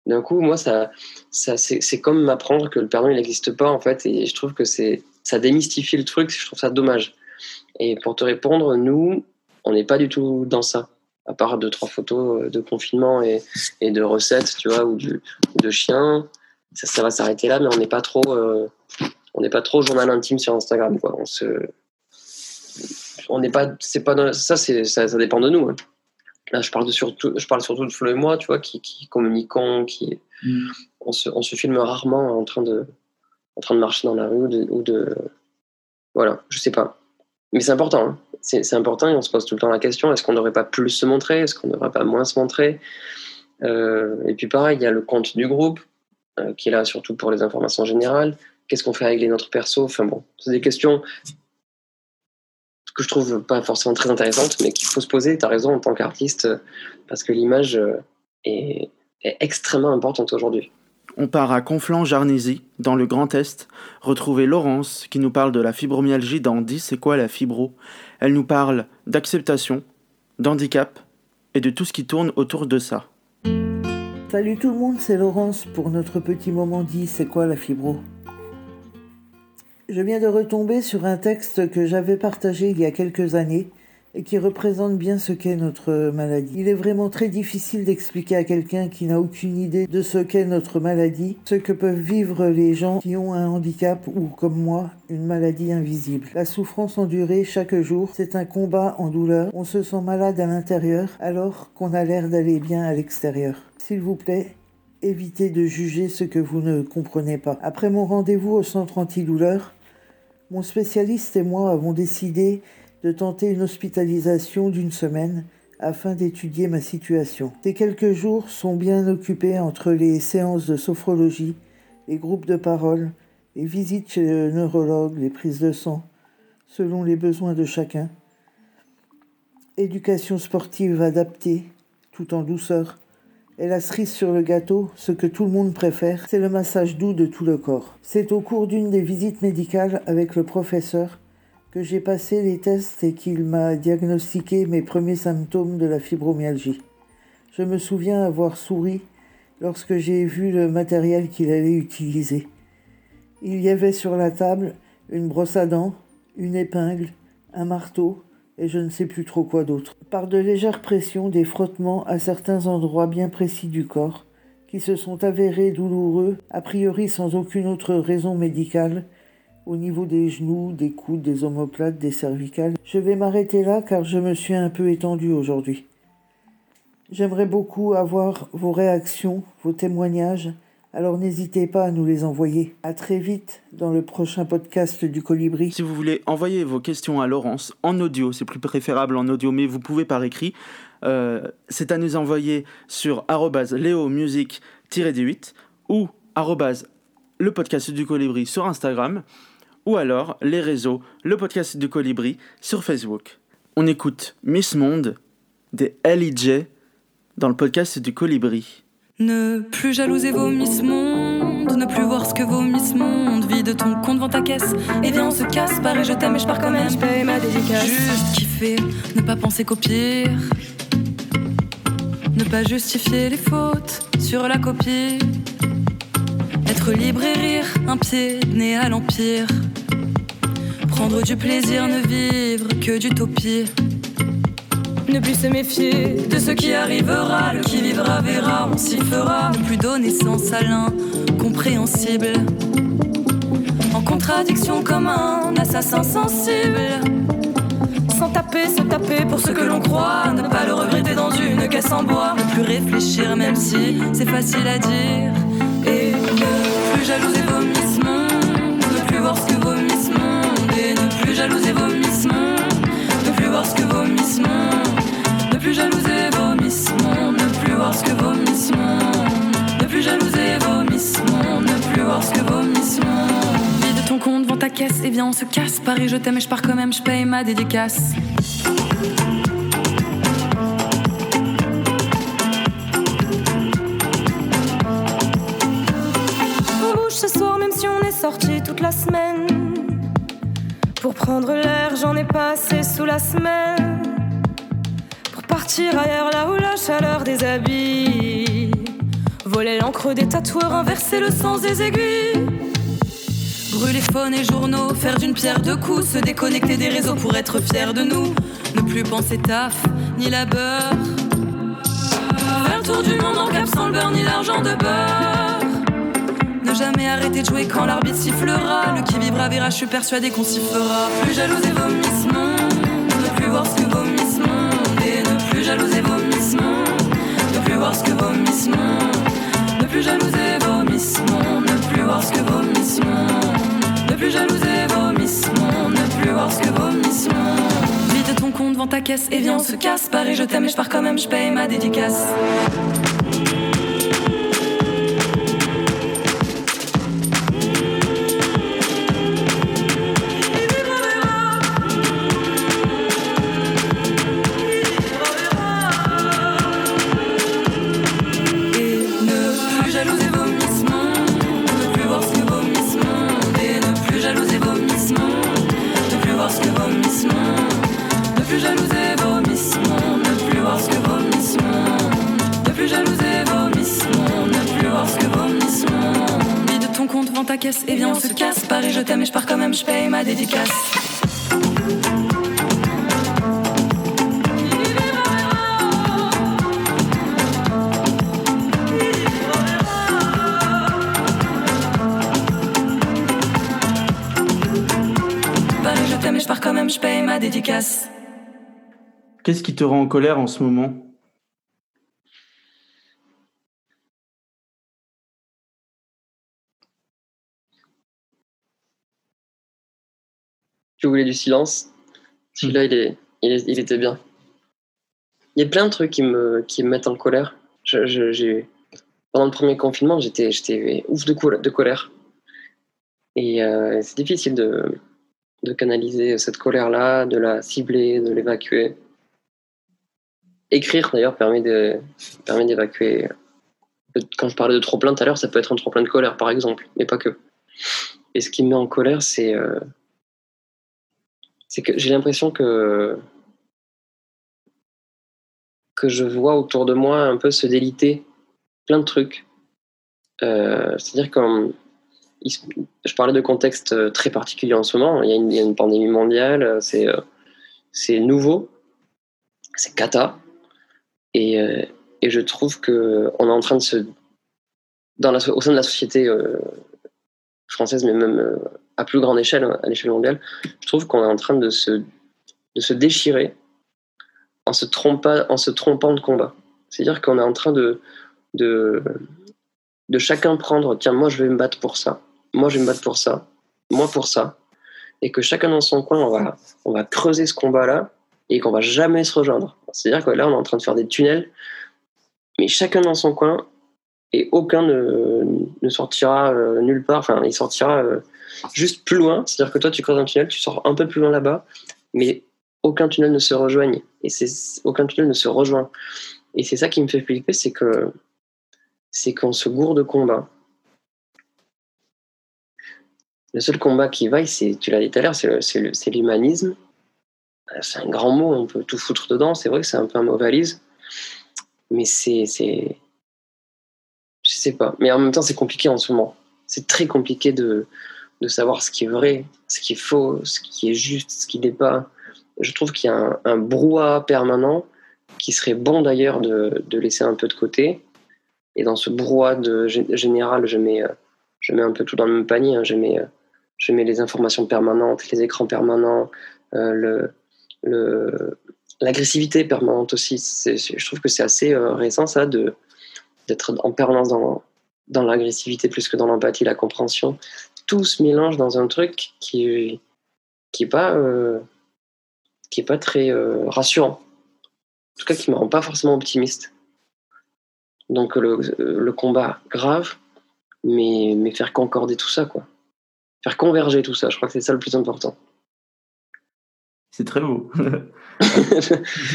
d'un coup, moi, ça, ça c'est, comme m'apprendre que le Père Noël n'existe pas, en fait, et je trouve que ça démystifie le truc, je trouve ça dommage. Et pour te répondre, nous, on n'est pas du tout dans ça. À part deux, trois photos euh, de confinement et, de recettes, tu vois, ou, de chiens. Ça, va s'arrêter là, mais on n'est pas trop, euh, on n'est pas trop journal intime sur Instagram, quoi. On se, on n'est pas, c'est pas, ça, c'est, ça, dépend de nous. Hein. Là, je parle de surtout, je parle surtout de Flo et moi, tu vois, qui, qui communiquons, qui, mm. on, se, on se filme rarement en train de, en train de marcher dans la rue ou de, ou de voilà, je sais pas. Mais c'est important. Hein c'est important et on se pose tout le temps la question est-ce qu'on n'aurait pas plus se montrer Est-ce qu'on ne devrait pas moins se montrer? Euh, Et puis pareil, il y a le compte du groupe euh, qui est là surtout pour les informations générales. Qu'est-ce qu'on fait avec les notre perso Enfin bon, c'est des questions que je trouve pas forcément très intéressantes, mais qu'il faut se poser. Tu as raison en tant qu'artiste, parce que l'image euh, est, est extrêmement importante aujourd'hui on part à Conflans-Jarnézy, dans le Grand Est, retrouver Laurence qui nous parle de la fibromyalgie dans Dis c'est quoi la fibro? Elle nous parle d'acceptation, d'handicap et de tout ce qui tourne autour de ça. Salut tout le monde, c'est Laurence pour notre petit moment dit c'est quoi la fibro? Je viens de retomber sur un texte que j'avais partagé il y a quelques années et qui représente bien ce qu'est notre maladie. Il est vraiment très difficile d'expliquer à quelqu'un qui n'a aucune idée de ce qu'est notre maladie, ce que peuvent vivre les gens qui ont un handicap ou, comme moi, une maladie invisible. La souffrance endurée chaque jour, c'est un combat en douleur. On se sent malade à l'intérieur alors qu'on a l'air d'aller bien à l'extérieur. S'il vous plaît, évitez de juger ce que vous ne comprenez pas. Après mon rendez-vous au centre antidouleur, mon spécialiste et moi avons décidé de tenter une hospitalisation d'une semaine afin d'étudier ma situation. Ces quelques jours sont bien occupés entre les séances de sophrologie, les groupes de parole, les visites chez le neurologue, les prises de sang, selon les besoins de chacun. Éducation sportive adaptée, tout en douceur. Et la cerise sur le gâteau, ce que tout le monde préfère, c'est le massage doux de tout le corps. C'est au cours d'une des visites médicales avec le professeur que j'ai passé les tests et qu'il m'a diagnostiqué mes premiers symptômes de la fibromyalgie. Je me souviens avoir souri lorsque j'ai vu le matériel qu'il allait utiliser. Il y avait sur la table une brosse à dents, une épingle, un marteau et je ne sais plus trop quoi d'autre. Par de légères pressions, des frottements à certains endroits bien précis du corps, qui se sont avérés douloureux, a priori sans aucune autre raison médicale, au niveau des genoux, des coudes, des omoplates, des cervicales. Je vais m'arrêter là car je me suis un peu étendu aujourd'hui. J'aimerais beaucoup avoir vos réactions, vos témoignages, alors n'hésitez pas à nous les envoyer. À très vite dans le prochain podcast du Colibri. Si vous voulez envoyer vos questions à Laurence en audio, c'est plus préférable en audio, mais vous pouvez par écrit. Euh, c'est à nous envoyer sur léomusic-18 ou le podcast du colibri sur Instagram ou alors les réseaux le podcast du colibri sur Facebook. On écoute Miss Monde des LIJ dans le podcast du colibri. Ne plus jalouser vos Miss Monde, ne plus voir ce que vos Miss Monde. Vide ton compte devant ta caisse, et viens on se casse, pareil je t'aime et je pars quand même, je paye ma dédicace. Juste kiffer, ne pas penser qu'au pire. Ne pas justifier les fautes sur la copie. Être libre et rire, un pied né à l'empire. Prendre du plaisir, ne vivre que d'utopie. Ne plus se méfier de ce qui arrivera, le qui vivra verra, on s'y fera. Ne plus donner sens à l'incompréhensible. En contradiction comme un assassin sensible. Sans taper, se taper pour ce que l'on croit. Ne pas le regretter dans une caisse en bois. Ne plus réfléchir, même si c'est facile à dire. Et ne plus jalouser vomissement. Ne plus voir ce que vomissement. Et ne plus jalouser vomissement. Ne plus voir ce que vomissement. Ne plus jalouser vomissement. Ne plus voir ce que vomissement. Ne plus jalouser vomissement. Ne plus voir ce que vomissement. Vide ton compte devant ta caisse et viens on se casse. Paris je t'aime et je pars quand même, je paye ma dédicace. Ce soir même si on est sorti toute la semaine. Pour prendre l'air, j'en ai passé sous la semaine. Partir ailleurs là où la chaleur des habits. Voler l'encre des tatoueurs, inverser le sens des aiguilles. Brûler phones et journaux, faire d'une pierre deux coups, se déconnecter des réseaux pour être fier de nous. Ne plus penser taf, ni labeur. Faire le tour du monde en cap sans le beurre, ni l'argent de beurre. Ne jamais arrêter de jouer quand l'arbitre sifflera. Le qui vivra verra, je suis persuadé qu'on s'y fera. Plus jalouser vomissement, ne plus voir ce que voir ce que vomissement. Ne plus jalouser vomissement, ne plus voir ce que vomissement. Ne plus jalouser vomissement, ne plus voir ce que vomissement. Vide ton compte devant ta caisse et viens on se casse. Paris je t'aime et je pars quand même, je paye ma dédicace. Qu'est-ce qui te rend en colère en ce moment? Tu voulais du silence? Celui-là, il, est, il, est- il était bien. Il y a plein de trucs qui me, qui me mettent en colère. Je- je- j'ai- pendant le premier confinement, j'étais, j'étais ouf de, col- de colère. Et euh, c'est difficile de, de canaliser cette colère-là, de la cibler, de l'évacuer. Écrire, d'ailleurs, permet, de, permet d'évacuer. Quand je parlais de trop-plein tout à l'heure, ça peut être un trop-plein de colère, par exemple, mais pas que. Et ce qui me met en colère, c'est... euh, c'est que j'ai l'impression que que je vois autour de moi un peu se déliter plein de trucs. Euh, C'est-à-dire que je parlais de contexte euh, très particulier en ce moment. Il y a une, il y a une pandémie mondiale, c'est c'est nouveau, c'est cata, et, euh, et je trouve que on est en train de se dans la, au sein de la société euh, française, mais même euh, à plus grande échelle, à l'échelle mondiale, je trouve qu'on est en train de se, de se déchirer en se, trompant, en se trompant de combat. C'est-à-dire qu'on est en train de, de, de chacun prendre, tiens, moi je vais me battre pour ça, moi je vais me battre pour ça, moi pour ça, et que chacun dans son coin, on va, on va creuser ce combat-là et qu'on va jamais se rejoindre. C'est-à-dire que là, on est en train de faire des tunnels, mais chacun dans son coin, et aucun ne, ne sortira euh, nulle part. Enfin, il sortira euh, juste plus loin. C'est-à-dire que toi, tu creuses un tunnel, tu sors un peu plus loin là-bas, mais aucun tunnel ne se rejoigne. Et c'est aucun tunnel ne se rejoint. Et c'est ça qui me fait flipper, c'est que c'est qu'on se gourde de combat. Le seul combat qui vaille, c'est, tu l'as dit tout à l'heure, c'est l'humanisme. Euh, c'est un grand mot, on peut tout foutre dedans. C'est vrai que c'est un peu un mot valise, mais c'est, c'est, je sais pas. Mais en même temps, c'est compliqué en ce moment. C'est très compliqué de, de savoir ce qui est vrai, ce qui est faux, ce qui est juste, ce qui n'est pas. Je trouve qu'il y a un, un, brouhaha permanent qui serait bon d'ailleurs de, de, laisser un peu de côté. Et dans ce brouhaha général, je mets, je mets un peu tout dans le même panier. Hein. Je, mets, je mets les informations permanentes, les écrans permanents, euh, le, l'agressivité permanente aussi. je trouve que c'est assez euh, récent ça d'être en permanence dans, dans l'agressivité plus que dans l'empathie, la compréhension. Tout se mélange dans un truc qui qui est pas euh, qui est pas très euh, rassurant. En tout cas, qui me rend pas forcément optimiste. Donc le, le combat grave, mais, mais faire concorder tout ça, quoi. Faire converger tout ça, je crois que c'est ça le plus important. C'est très beau. [laughs]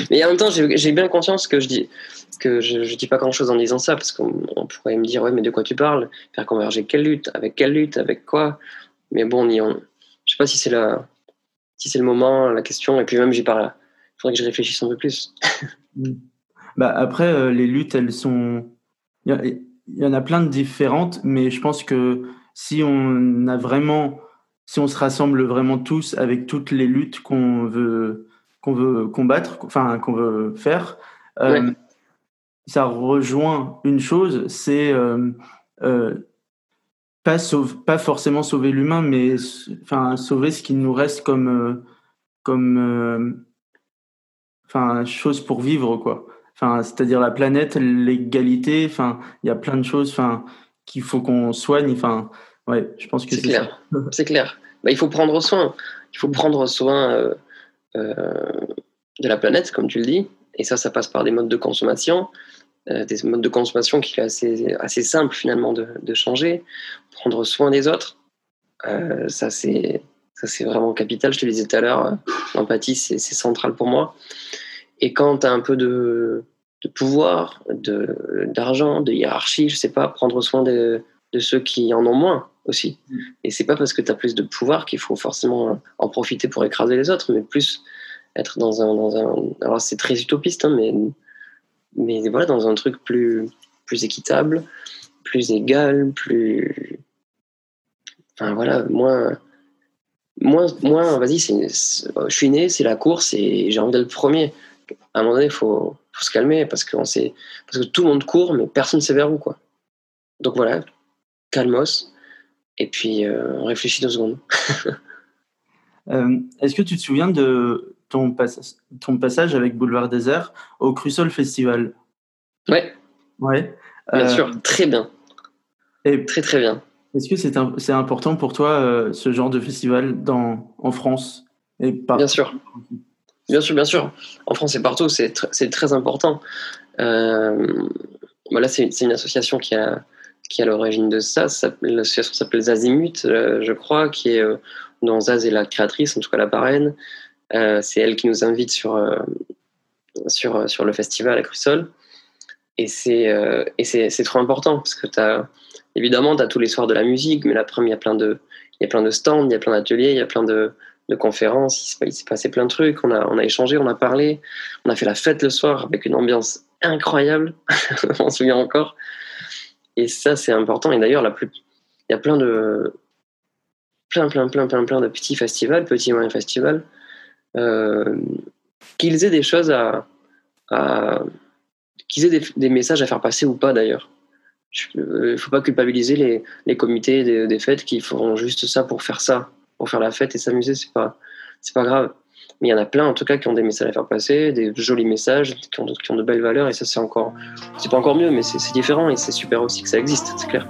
mais en même temps, j'ai bien conscience que je dis que je, je dis pas grand chose en disant ça, parce qu'on pourrait me dire ouais, mais de quoi tu parles? Faire converger quelle lutte? Avec quelle lutte? Avec quoi? Mais bon, on, on, je sais pas si c'est la, si c'est le moment, la question, et puis même j'y parle. Il faudrait que je réfléchisse un peu plus. bah après, euh, les luttes, elles sont, il y, y, en a plein de différentes, mais je pense que si on a vraiment si on se rassemble vraiment tous avec toutes les luttes qu'on veut qu'on veut combattre, enfin qu'on veut faire, euh, ça rejoint une chose, c'est euh, euh, pas sauve, pas forcément sauver l'humain, mais enfin sauver ce qui nous reste comme comme enfin chose pour vivre quoi. Enfin c'est-à-dire la planète, l'égalité, enfin il y a plein de choses, enfin qu'il faut qu'on soigne, enfin Ouais, je pense que c'est clair. C'est clair. Bah, il faut prendre soin. Il faut prendre soin euh, euh, de la planète, comme tu le dis. Et ça, ça passe par des modes de consommation, euh, des modes de consommation qui est assez, assez simple finalement de, de changer. Prendre soin des autres, ça c'est ça c'est vraiment capital. Je te le disais tout à l'heure, l'empathie c'est central pour moi. Et quand tu as un peu de, de pouvoir, d'argent, de, de hiérarchie, je sais pas, prendre soin de, de ceux qui en ont moins aussi. Et c'est pas parce que tu as plus de pouvoir qu'il faut forcément en profiter pour écraser les autres, mais plus être dans un. Dans un alors c'est très utopiste, hein, mais, mais voilà, dans un truc plus, plus équitable, plus égal, plus. Enfin voilà, moins. Moins, moins vas-y, je suis né, c'est la course et j'ai envie d'être le premier. À un moment donné, il faut, faut se calmer parce, qu'on sait, parce que tout le monde court, mais personne ne sait vers où. Quoi. Donc voilà, calmos, et puis euh, on réfléchit deux secondes. [laughs] euh, Est-ce que tu te souviens de ton, pas ton passage avec Boulevard Désert au Crusoe Festival? Ouais. Ouais. Bien euh, sûr, très bien. Et très très bien. Est-ce que c'est important pour toi euh, ce genre de festival dans, en France et par... Bien sûr. Bien sûr, bien sûr. En France et partout, c'est tr très important. Euh, voilà, c'est une association qui a, qui est à l'origine de ça. L'association s'appelle Zazimut, euh, je crois, qui est euh, dont Zaz est la créatrice, en tout cas la parraine. Euh, c'est elle qui nous invite sur, sur, sur le festival à Crussol. Et c'est trop important parce que as, évidemment, tu as tous les soirs de la musique, mais l'après, il y a plein de, il y a plein de stands, il y a plein d'ateliers, il y a plein de, de conférences, il s'est passé plein de trucs, on a, on a échangé, on a parlé, on a fait la fête le soir avec une ambiance incroyable, [laughs] on se souvient encore. Et ça, c'est important. Et d'ailleurs, il y a plein de plein, plein, plein, plein, plein de petits festivals, petits et moyens festivals, euh, qu'ils aient des choses à, qu'ils aient des, messages à faire passer ou pas d'ailleurs. Il ne faut pas culpabiliser les, les comités des, des, fêtes qui feront juste ça pour faire ça, pour faire la fête et s'amuser, c'est pas, c'est pas grave. Mais il y en a plein, en tout cas, qui ont des messages à faire passer, des jolis messages, qui ont de, qui ont de belles valeurs, et ça, c'est encore. C'est pas encore mieux, mais c'est différent, et c'est super aussi que ça existe, c'est clair.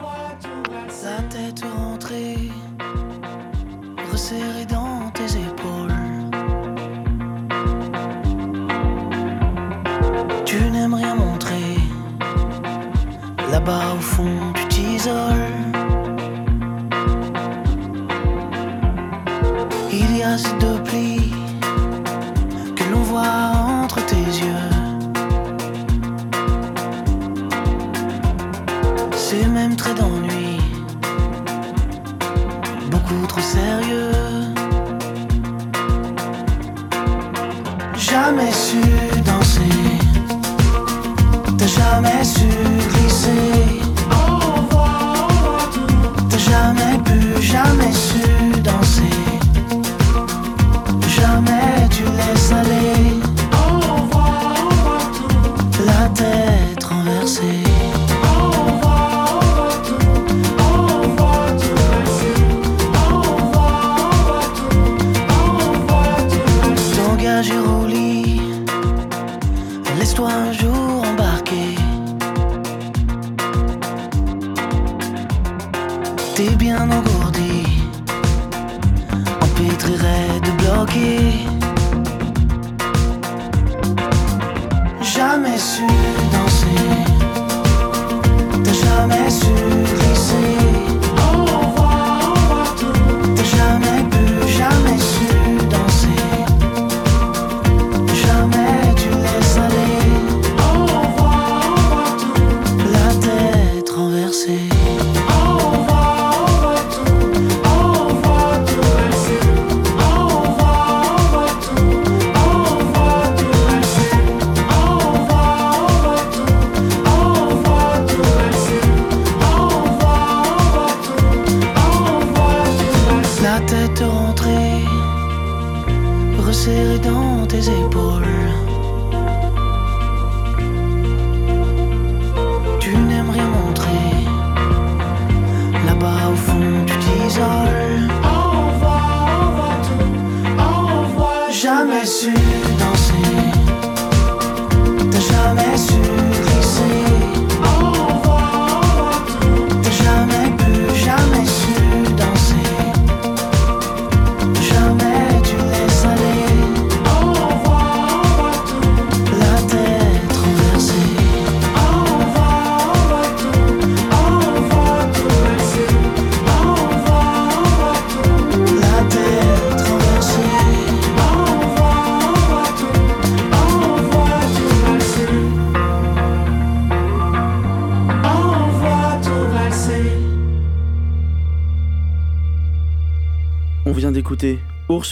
Jamais su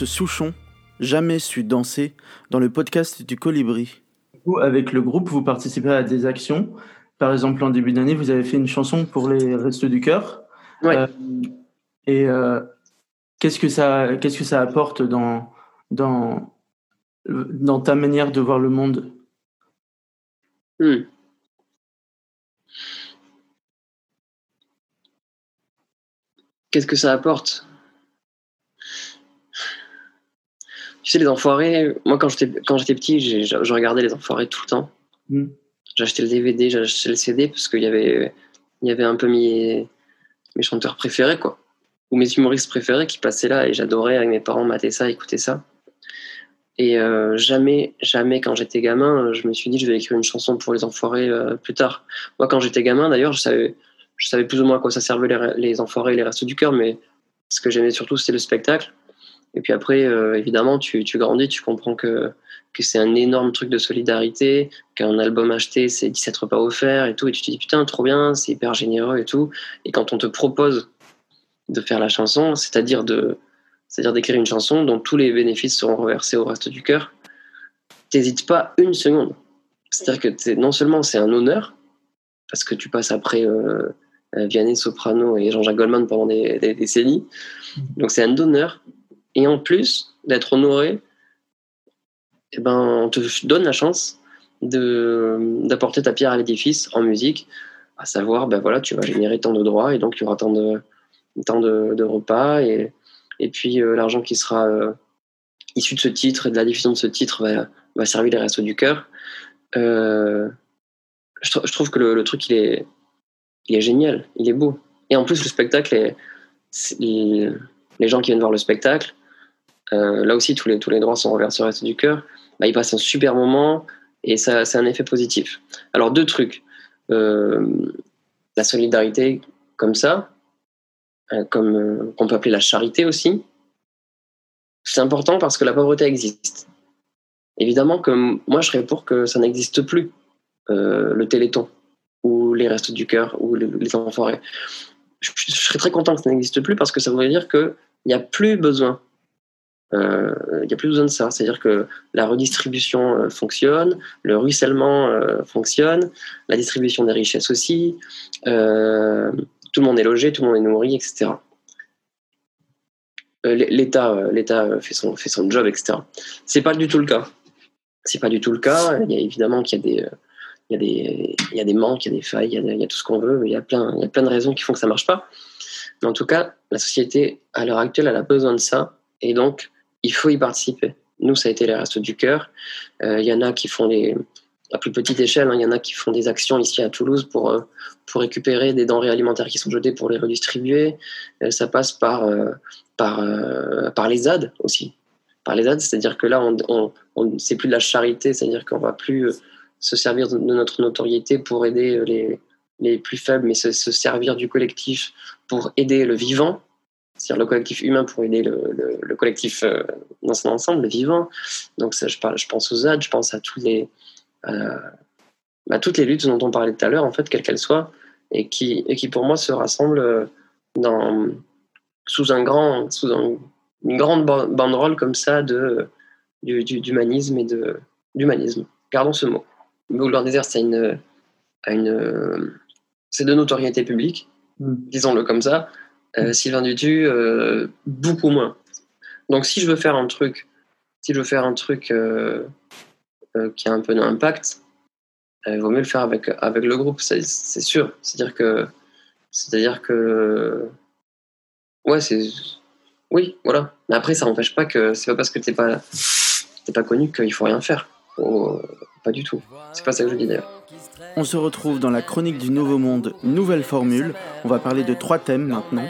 Ours Souchon, jamais su danser, dans le podcast du Colibri. Vous, avec le groupe, vous participez à des actions. Par exemple, en début d'année, vous avez fait une chanson pour les Restos du Cœur. Ouais. Euh, et euh, qu'est-ce que ça, qu'est-ce que ça apporte dans, dans, dans ta manière de voir le monde? Hmm. Qu'est-ce que ça apporte? Tu sais, les enfoirés, moi quand j'étais quand j'étais petit, j'ai- je regardais les enfoirés tout le temps. Hmm. J'achetais le DVD, j'achetais le CD parce qu'il y avait, il y avait un peu mes, mes chanteurs préférés, quoi. Ou mes humoristes préférés qui passaient là et j'adorais avec mes parents mater ça, écouter ça. Et euh, jamais, jamais quand j'étais gamin, je me suis dit je vais écrire une chanson pour les enfoirés euh, plus tard. Moi, quand j'étais gamin, d'ailleurs, je savais, je savais plus ou moins à quoi ça servait les, les enfoirés et les restos du cœur, mais ce que j'aimais surtout, c'était le spectacle. Et puis après, euh, évidemment, tu, tu grandis, tu comprends que, que c'est un énorme truc de solidarité, qu'un album acheté, c'est 17 repas offerts et tout. Et tu te dis, putain, trop bien, c'est hyper généreux et tout. Et quand on te propose de faire la chanson, c'est-à-dire de, c'est-à-dire d'écrire une chanson dont tous les bénéfices seront reversés au reste du cœur, t'hésites pas une seconde. C'est-à-dire que non seulement c'est un honneur, parce que tu passes après euh, euh, Vianney Soprano et Jean-Jacques Goldman pendant des, des décennies, donc c'est un honneur, et en plus d'être honoré, eh ben, on te donne la chance d'apporter ta pierre à l'édifice en musique, à savoir, ben voilà, tu vas générer tant de droits, et donc il y aura tant de, tant de, repas, et, et puis euh, l'argent qui sera euh, issu de ce titre et de la diffusion de ce titre va, va servir les restos du cœur. Euh, je, tr- je trouve que le, truc, il est, il est génial, il est beau. Et en plus, le spectacle, est, les gens qui viennent voir le spectacle, euh, là aussi, tous les, droits sont reversés au reste du cœur. Bah, ils passent un super moment et c'est un effet positif. Alors, deux trucs. Euh, la solidarité, comme ça, euh, comme qu'on peut appeler la charité aussi, c'est important parce que la pauvreté existe. Évidemment que moi, je serais pour que ça n'existe plus, le téléthon, ou les restes du cœur, ou les, les. Je, je, serais très content que ça n'existe plus parce que ça voudrait dire qu'il n'y a plus besoin. Euh, il n'y a plus besoin de ça. C'est-à-dire que la redistribution euh, fonctionne, le ruissellement euh, fonctionne, la distribution des richesses aussi, euh, tout le monde est logé, tout le monde est nourri, etc. Euh, L'État, euh, l'État fait son, fait son job, etc. C'est pas du tout le cas. C'est pas du tout le cas. Il y a évidemment qu'il y a des, il y a des, il y a des manques, il y a des failles, il y a, tout ce qu'on veut. Il y a plein, il y a plein de raisons qui font que ça marche pas. Mais en tout cas, la société à l'heure actuelle, elle a besoin de ça, et donc il faut y participer. Nous, ça a été les restes du cœur. Euh, Il y en a qui font les, à plus petite échelle, hein, il y en a qui font des actions ici à Toulouse pour, euh, pour récupérer des denrées alimentaires qui sont jetées pour les redistribuer. Euh, ça passe par, euh, par, euh, par les ZAD aussi. Par les ZAD, c'est-à-dire que là, on, on, c'est plus de la charité, c'est-à-dire qu'on va plus euh, se servir de notre notoriété pour aider euh, les, les plus faibles, mais se servir du collectif pour aider le vivant, c'est-à-dire le collectif humain pour aider le, le, le collectif euh, dans son ensemble, le vivant. Donc ça, je, parle, je pense aux ZAD, je pense à tous les, euh, à toutes les luttes dont on parlait tout à l'heure, en fait, quelles qu'elles soient, et qui, et qui pour moi se rassemblent dans, sous, un grand, sous un, une grande banderole comme ça de, du, du, d'humanisme et de d'humanisme. Gardons ce mot. Boulevard désert, c'est une, une, c'est de notoriété publique, mm. disons-le comme ça. Euh, Sylvain Dutu, euh, beaucoup moins. Donc si je veux faire un truc, si je veux faire un truc euh, euh qui a un peu d'impact, il vaut mieux le faire avec, avec le groupe, c'est sûr. C'est-à-dire que, c'est-à-dire que, ouais, c'est, oui, voilà. Mais après, ça n'empêche pas que c'est pas parce que t'es pas, pas connu qu'il faut rien faire. Pas du tout. C'est pas ça que je dis d'ailleurs. On se retrouve dans la chronique du Nouveau Monde, nouvelle formule. On va parler de trois thèmes maintenant.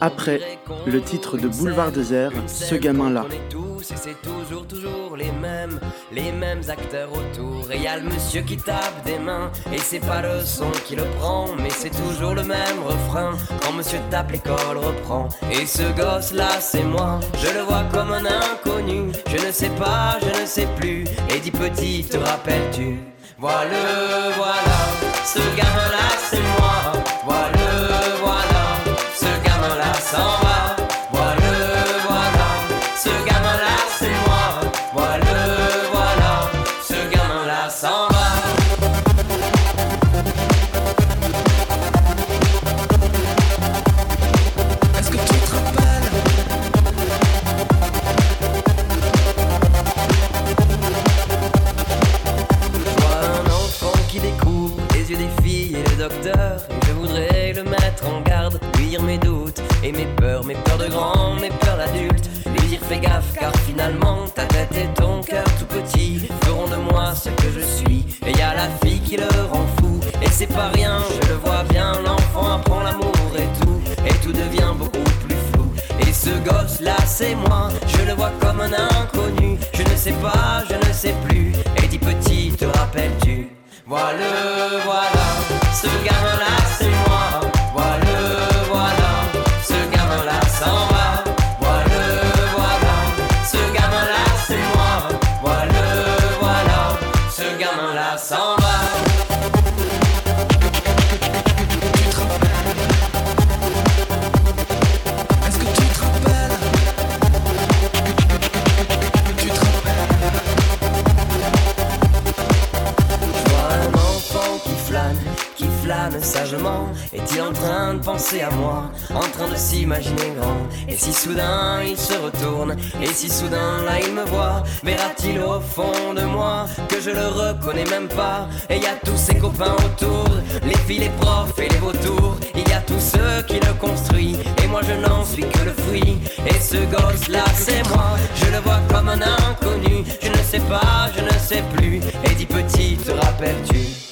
Après le titre de Boulevard désert, ce gamin-là. Et c'est toujours, toujours les mêmes, les mêmes acteurs autour. Et y a le monsieur qui tape des mains, et c'est pas le son qui le prend, mais c'est toujours le même refrain. Quand monsieur tape, l'école reprend. Et ce gosse-là, c'est moi, je le vois comme un inconnu. Je ne sais pas, je ne sais plus. Et dis petit, te rappelles-tu? Voilà, voilà, ce gamin-là, c'est moi. Voilà, rien, je le vois bien, l'enfant apprend l'amour et tout. Et tout devient beaucoup plus flou. Et ce gosse là c'est moi, je le vois comme un inconnu. Je ne sais pas, je ne sais plus. Et dis petit, te rappelles-tu? Voilà, voilà, ce gamin là c'est Est-il en train de penser à moi, en train de s'imaginer grand Et si soudain il se retourne, et si soudain là il me voit, verra-t-il au fond de moi que je le reconnais même pas? Et y a tous ses copains autour, les filles, les profs et les vautours. Il y a tous ceux qui le construisent, et moi je n'en suis que le fruit. Et ce gosse là c'est moi, je le vois comme un inconnu. Je ne sais pas, je ne sais plus. Et dis petit, te rappelles-tu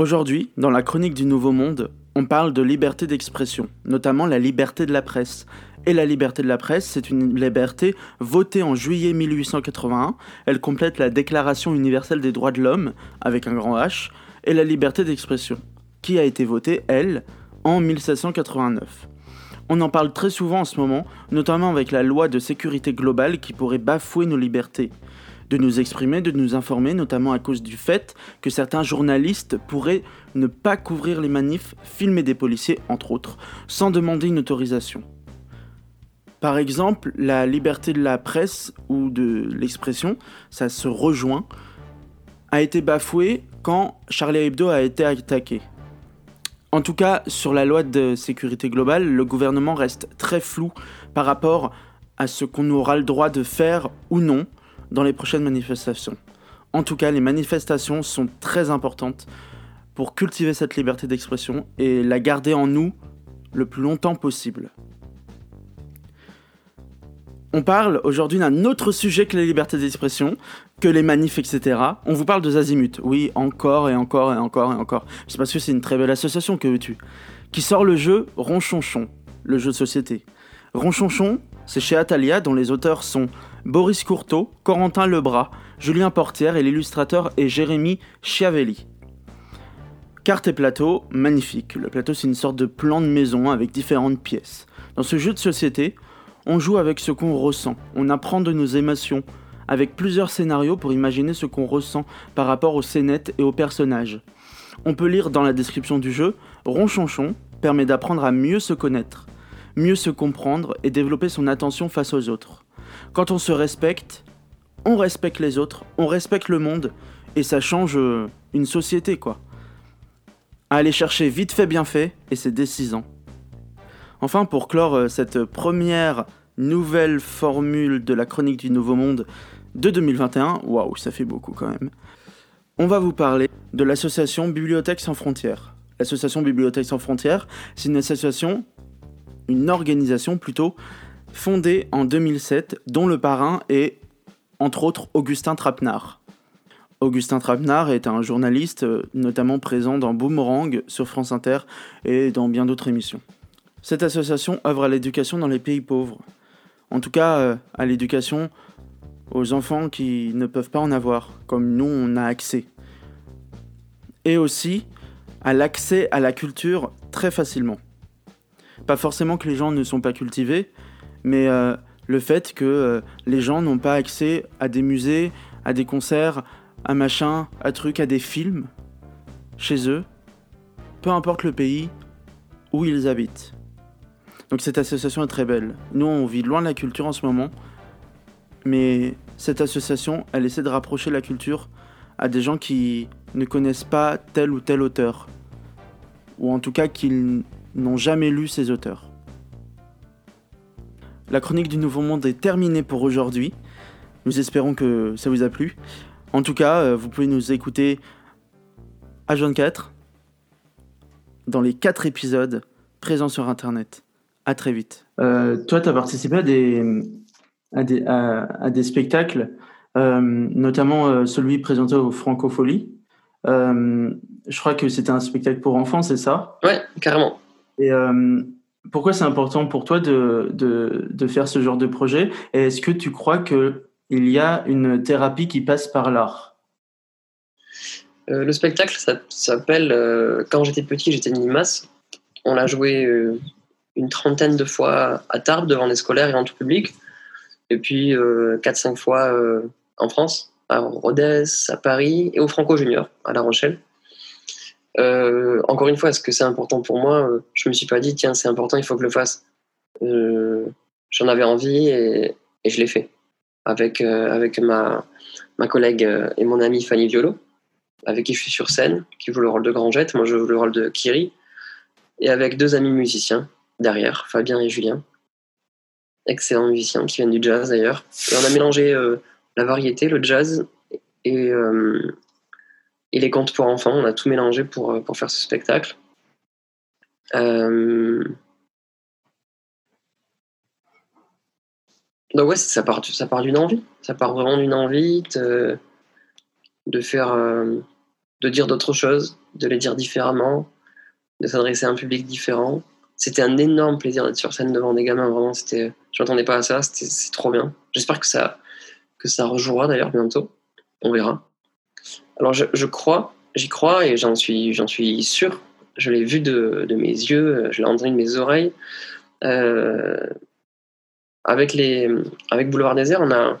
Aujourd'hui, dans la chronique du Nouveau Monde, on parle de liberté d'expression, notamment la liberté de la presse. Et la liberté de la presse, c'est une liberté votée en juillet 1881. Elle complète la Déclaration universelle des droits de l'homme, avec un grand H, et la liberté d'expression, qui a été votée, elle, en 1789. On en parle très souvent en ce moment, notamment avec la loi de sécurité globale qui pourrait bafouer nos libertés de nous exprimer, de nous informer, notamment à cause du fait que certains journalistes pourraient ne pas couvrir les manifs, filmer des policiers, entre autres, sans demander une autorisation. Par exemple, la liberté de la presse ou de l'expression, ça se rejoint, a été bafouée quand Charlie Hebdo a été attaqué. En tout cas, sur la loi de sécurité globale, le gouvernement reste très flou par rapport à ce qu'on aura le droit de faire ou non dans les prochaines manifestations. En tout cas, les manifestations sont très importantes pour cultiver cette liberté d'expression et la garder en nous le plus longtemps possible. On parle aujourd'hui d'un autre sujet que la liberté d'expression, que les manifs, etc. On vous parle de Zazimut. Oui, encore et encore et encore et encore. C'est parce que c'est une très belle association, que veux-tu Qui sort le jeu Ronchonchon, le jeu de société. Ronchonchon, c'est chez Atalia, dont les auteurs sont Boris Courteau, Corentin Lebras, Julien Portière et l'illustrateur est Jérémy Chiavelli. Carte et plateau, magnifique. Le plateau, c'est une sorte de plan de maison avec différentes pièces. Dans ce jeu de société, on joue avec ce qu'on ressent, on apprend de nos émotions, avec plusieurs scénarios pour imaginer ce qu'on ressent par rapport aux scénettes et aux personnages. On peut lire dans la description du jeu, Ronchonchon permet d'apprendre à mieux se connaître, mieux se comprendre et développer son attention face aux autres. Quand on se respecte, on respecte les autres, on respecte le monde, et ça change euh, une société, quoi. À aller chercher vite fait, bien fait, et c'est décisant. Enfin, pour clore euh, cette première nouvelle formule de la chronique du Nouveau Monde de 2021, waouh, ça fait beaucoup quand même, on va vous parler de l'association Bibliothèques sans frontières. L'association Bibliothèques sans frontières, c'est une association, une organisation plutôt, fondée en 2007, dont le parrain est, entre autres, Augustin Trapenard. Augustin Trapenard est un journaliste euh, notamment présent dans Boomerang sur France Inter et dans bien d'autres émissions. Cette association œuvre à l'éducation dans les pays pauvres. En tout cas, euh, à l'éducation aux enfants qui ne peuvent pas en avoir, comme nous on a accès. Et aussi à l'accès à la culture très facilement. Pas forcément que les gens ne sont pas cultivés, mais euh, le fait que euh, les gens n'ont pas accès à des musées, à des concerts, à machin, à trucs, à des films, chez eux, peu importe le pays où ils habitent. Donc cette association est très belle. Nous, on vit loin de la culture en ce moment, mais cette association, elle essaie de rapprocher la culture à des gens qui ne connaissent pas tel ou tel auteur, ou en tout cas qui n'ont jamais lu ces auteurs. La chronique du Nouveau Monde est terminée pour aujourd'hui. Nous espérons que ça vous a plu. En tout cas, euh, vous pouvez nous écouter à 24 dans les 4 épisodes présents sur Internet. À très vite. Euh, toi, tu as participé à des, à des, à, des spectacles, euh, notamment celui présenté au Francofolie. je crois que c'était un spectacle pour enfants, c'est ça? Ouais, carrément. Et pourquoi c'est important pour toi de, de, faire ce genre de projet? Et est-ce que tu crois qu'il y a une thérapie qui passe par l'art? Euh, Le spectacle, ça, s'appelle euh, Quand j'étais petit, j'étais une limace. On l'a joué euh, une trentaine de fois à Tarbes devant les scolaires et en tout public. Et puis 4-5 fois en France, à Rodez, à Paris et au Franco Junior, à La Rochelle. Euh, encore une fois, est-ce que c'est important pour moi? Euh, Je me suis pas dit, tiens, c'est important, il faut que je le fasse. Euh, j'en avais envie et, je l'ai fait. Avec, avec ma, ma collègue et mon amie Fanny Violo, avec qui je suis sur scène, qui joue le rôle de Grangette, moi je joue le rôle de Kiri, et avec deux amis musiciens derrière, Fabien et Julien, excellents musiciens qui viennent du jazz d'ailleurs. On a mélangé la variété, le jazz et, et les contes pour enfants. On a tout mélangé pour, euh, pour faire ce spectacle. Euh, donc ouais, ça part, ça part d'une envie. Ça part vraiment d'une envie de, faire, euh, de dire d'autres choses, de les dire différemment, de s'adresser à un public différent. C'était un énorme plaisir d'être sur scène devant des gamins. Vraiment, c'était, je m'attendais pas à ça. C'était, c'est trop bien. J'espère que ça, que ça rejouera d'ailleurs bientôt. On verra. Alors, je, crois, j'y crois et j'en suis, j'en suis sûr. Je l'ai vu de, de mes yeux, je l'ai entendu de mes oreilles. Euh, avec les, avec Boulevard Désert, on a,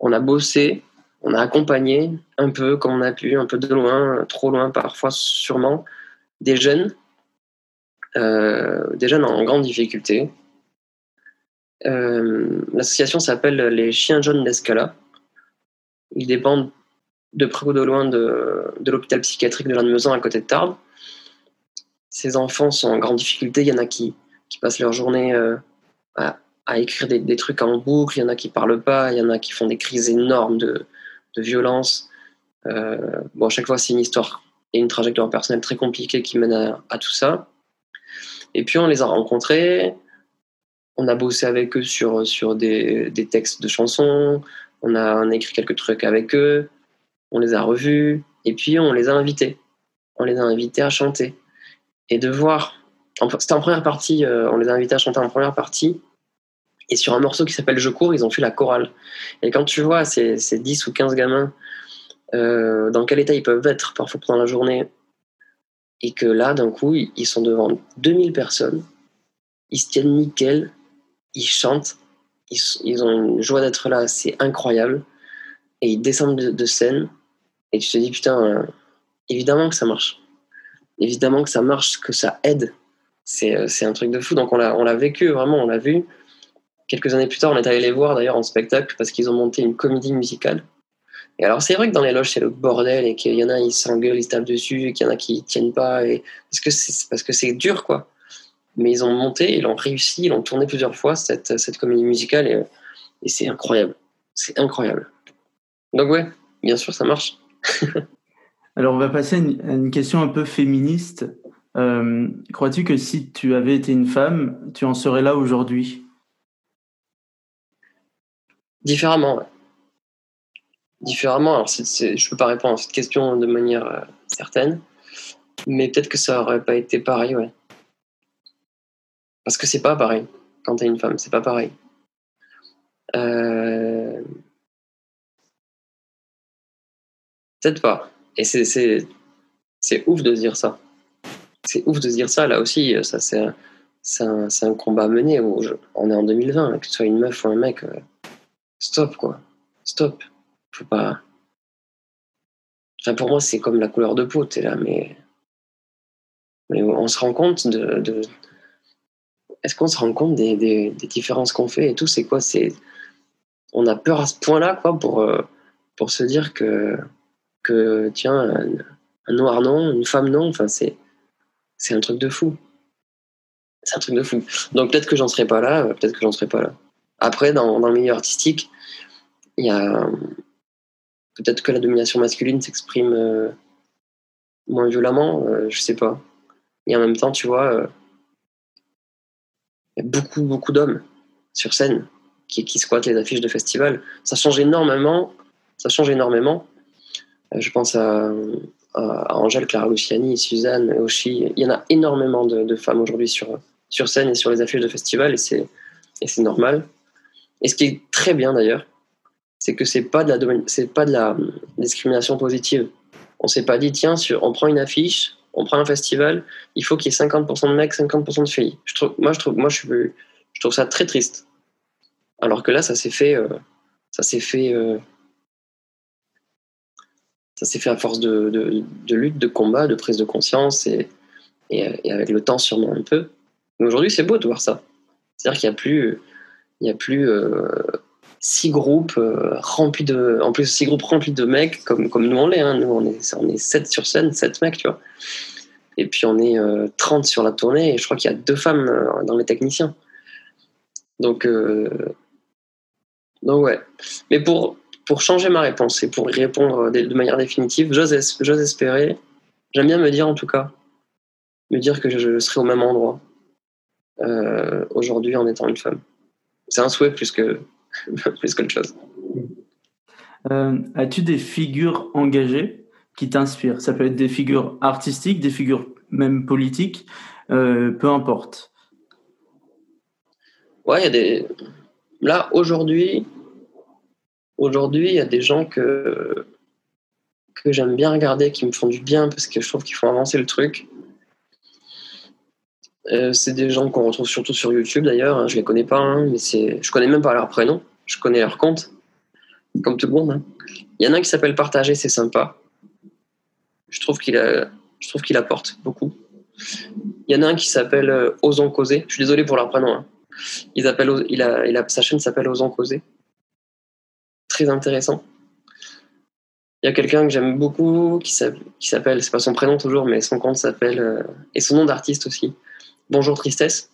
on a bossé, on a accompagné un peu comme on a pu, un peu de loin, trop loin parfois sûrement, des jeunes, euh, des jeunes en grande difficulté. Euh, l'association s'appelle les Chiens jaunes d'Escala. Ils dépendent de près ou de loin de, l'hôpital psychiatrique de Lannemezan à côté de Tarbes. Ces enfants sont en grande difficulté. Il y en a qui, passent leur journée euh, à, écrire des, trucs en boucle, il y en a qui parlent pas, il y en a qui font des crises énormes de, violence. Euh, bon, à chaque fois, c'est une histoire et une trajectoire personnelle très compliquée qui mène à, à, tout ça. Et puis, on les a rencontrés, on a bossé avec eux sur, sur des, des textes de chansons, on a, on a écrit quelques trucs avec eux, on les a revus, et puis on les a invités. On les a invités à chanter. Et de voir c'était en première partie, euh, on les a invités à chanter en première partie. Et sur un morceau qui s'appelle Je cours, ils ont fait la chorale. Et quand tu vois ces, ces 10 ou 15 gamins, euh, dans quel état ils peuvent être parfois pendant la journée, et que là, d'un coup, ils sont devant 2000 personnes, ils se tiennent nickel, ils chantent, ils, ils ont une joie d'être là, c'est incroyable, ils descendent de, scène, et tu te dis, putain, euh, évidemment que ça marche. Évidemment que ça marche, que ça aide c'est un truc de fou. Donc on l'a vécu vraiment, on l'a vu. Quelques années plus tard, on est allé les voir d'ailleurs en spectacle parce qu'ils ont monté une comédie musicale. Et alors c'est vrai que dans les loges c'est le bordel et qu'il y en a ils s'engueulent, ils tapent dessus, et qu'il y en a qui tiennent pas et parce que c'est parce que c'est dur quoi. Mais ils ont monté, ils ont réussi, ils ont tourné plusieurs fois cette, cette comédie musicale et, et c'est incroyable, c'est incroyable. Donc ouais, bien sûr ça marche. [laughs] alors on va passer à une, à une question un peu féministe. Euh, Crois-tu que si tu avais été une femme, tu en serais là aujourd'hui? Différemment, ouais. Différemment. Alors, c est, c est, je ne peux pas répondre à cette question de manière euh, certaine, mais peut-être que ça n'aurait pas été pareil, ouais. Parce que c'est pas pareil quand tu es une femme, c'est pas pareil. Euh... Peut-être pas. Et c'est ouf de dire ça c'est ouf de se dire ça. Là aussi, ça c'est un, un, combat à mener. Où on est en 2020, que tu sois une meuf ou un mec, euh, stop quoi, stop. Faut pas. Enfin, pour moi, c'est comme la couleur de peau. T'es là, mais mais on se rend compte de. de... Est-ce qu'on se rend compte des, des, des différences qu'on fait et tout? C'est quoi? C'est on a peur à ce point-là, quoi, pour euh, pour se dire que tiens, un, un noir non, une femme non. Enfin, c'est c'est un truc de fou. C'est un truc de fou. Donc peut-être que j'en serais pas là, peut-être que j'en serais pas là. Après, dans, dans le milieu artistique, il y a peut-être que la domination masculine s'exprime euh, moins violemment, euh, je sais pas. Et en même temps, tu vois, euh, y a beaucoup, beaucoup d'hommes sur scène qui, qui squattent les affiches de festivals. Ça change énormément. Ça change énormément. Je pense à à Angèle, Clara Luciani, Suzanne, Oshi. Il y en a énormément de, femmes aujourd'hui sur, sur scène et sur les affiches de festivals et c'est, et c'est normal. Et ce qui est très bien d'ailleurs, c'est que c'est pas de la, c'est pas de la discrimination positive. On s'est pas dit, tiens, sur, on prend une affiche, on prend un festival, il faut qu'il y ait 50% de mecs, 50% de filles. Je trouve, moi, je trouve, moi je trouve ça très triste. Alors que là, ça s'est fait, euh, ça s'est fait euh, ça s'est fait à force de, de, lutte, de combat, de prise de conscience et, et, avec le temps sûrement un peu. Mais aujourd'hui, c'est beau de voir ça. C'est-à-dire qu'il n'y a plus, il y a plus euh, six groupes euh, remplis de, en plus six groupes remplis de mecs comme, comme nous on l'est. Hein. Nous on est, on est sept sur scène, sept mecs, tu vois. Et puis on est euh, 30 sur la tournée et je crois qu'il y a deux femmes euh, dans les techniciens. Donc, donc ouais. Mais pour pour changer ma réponse et pour y répondre de, de manière définitive, j'ose espérer, j'aime bien me dire en tout cas, me dire que je, je serai au même endroit euh, aujourd'hui en étant une femme. C'est un souhait plus que [laughs] plus qu'autre chose. Euh, As-tu des figures engagées qui t'inspirent? Ça peut être des figures artistiques, des figures même politiques, euh, peu importe. Ouais, il y a des. Là, aujourd'hui, aujourd'hui, il y a des gens que, que j'aime bien regarder, qui me font du bien parce que je trouve qu'ils font avancer le truc. Euh, c'est des gens qu'on retrouve surtout sur YouTube d'ailleurs. Hein, je les connais pas, hein, mais c'est, je connais même pas leur prénom. Je connais leur compte, comme tout le monde. Hein. Il y en a un qui s'appelle Partager, c'est sympa. Je trouve qu'il a, je trouve qu'il apporte beaucoup. Il y en a un qui s'appelle euh, Osons causer. Je suis désolé pour leur prénom. Appellent, il a, il a, sa chaîne s'appelle Osons causer. Très intéressant. Il y a quelqu'un que j'aime beaucoup qui s'appelle, c'est pas son prénom toujours, mais son compte s'appelle, euh, et son nom d'artiste aussi, Bonjour Tristesse.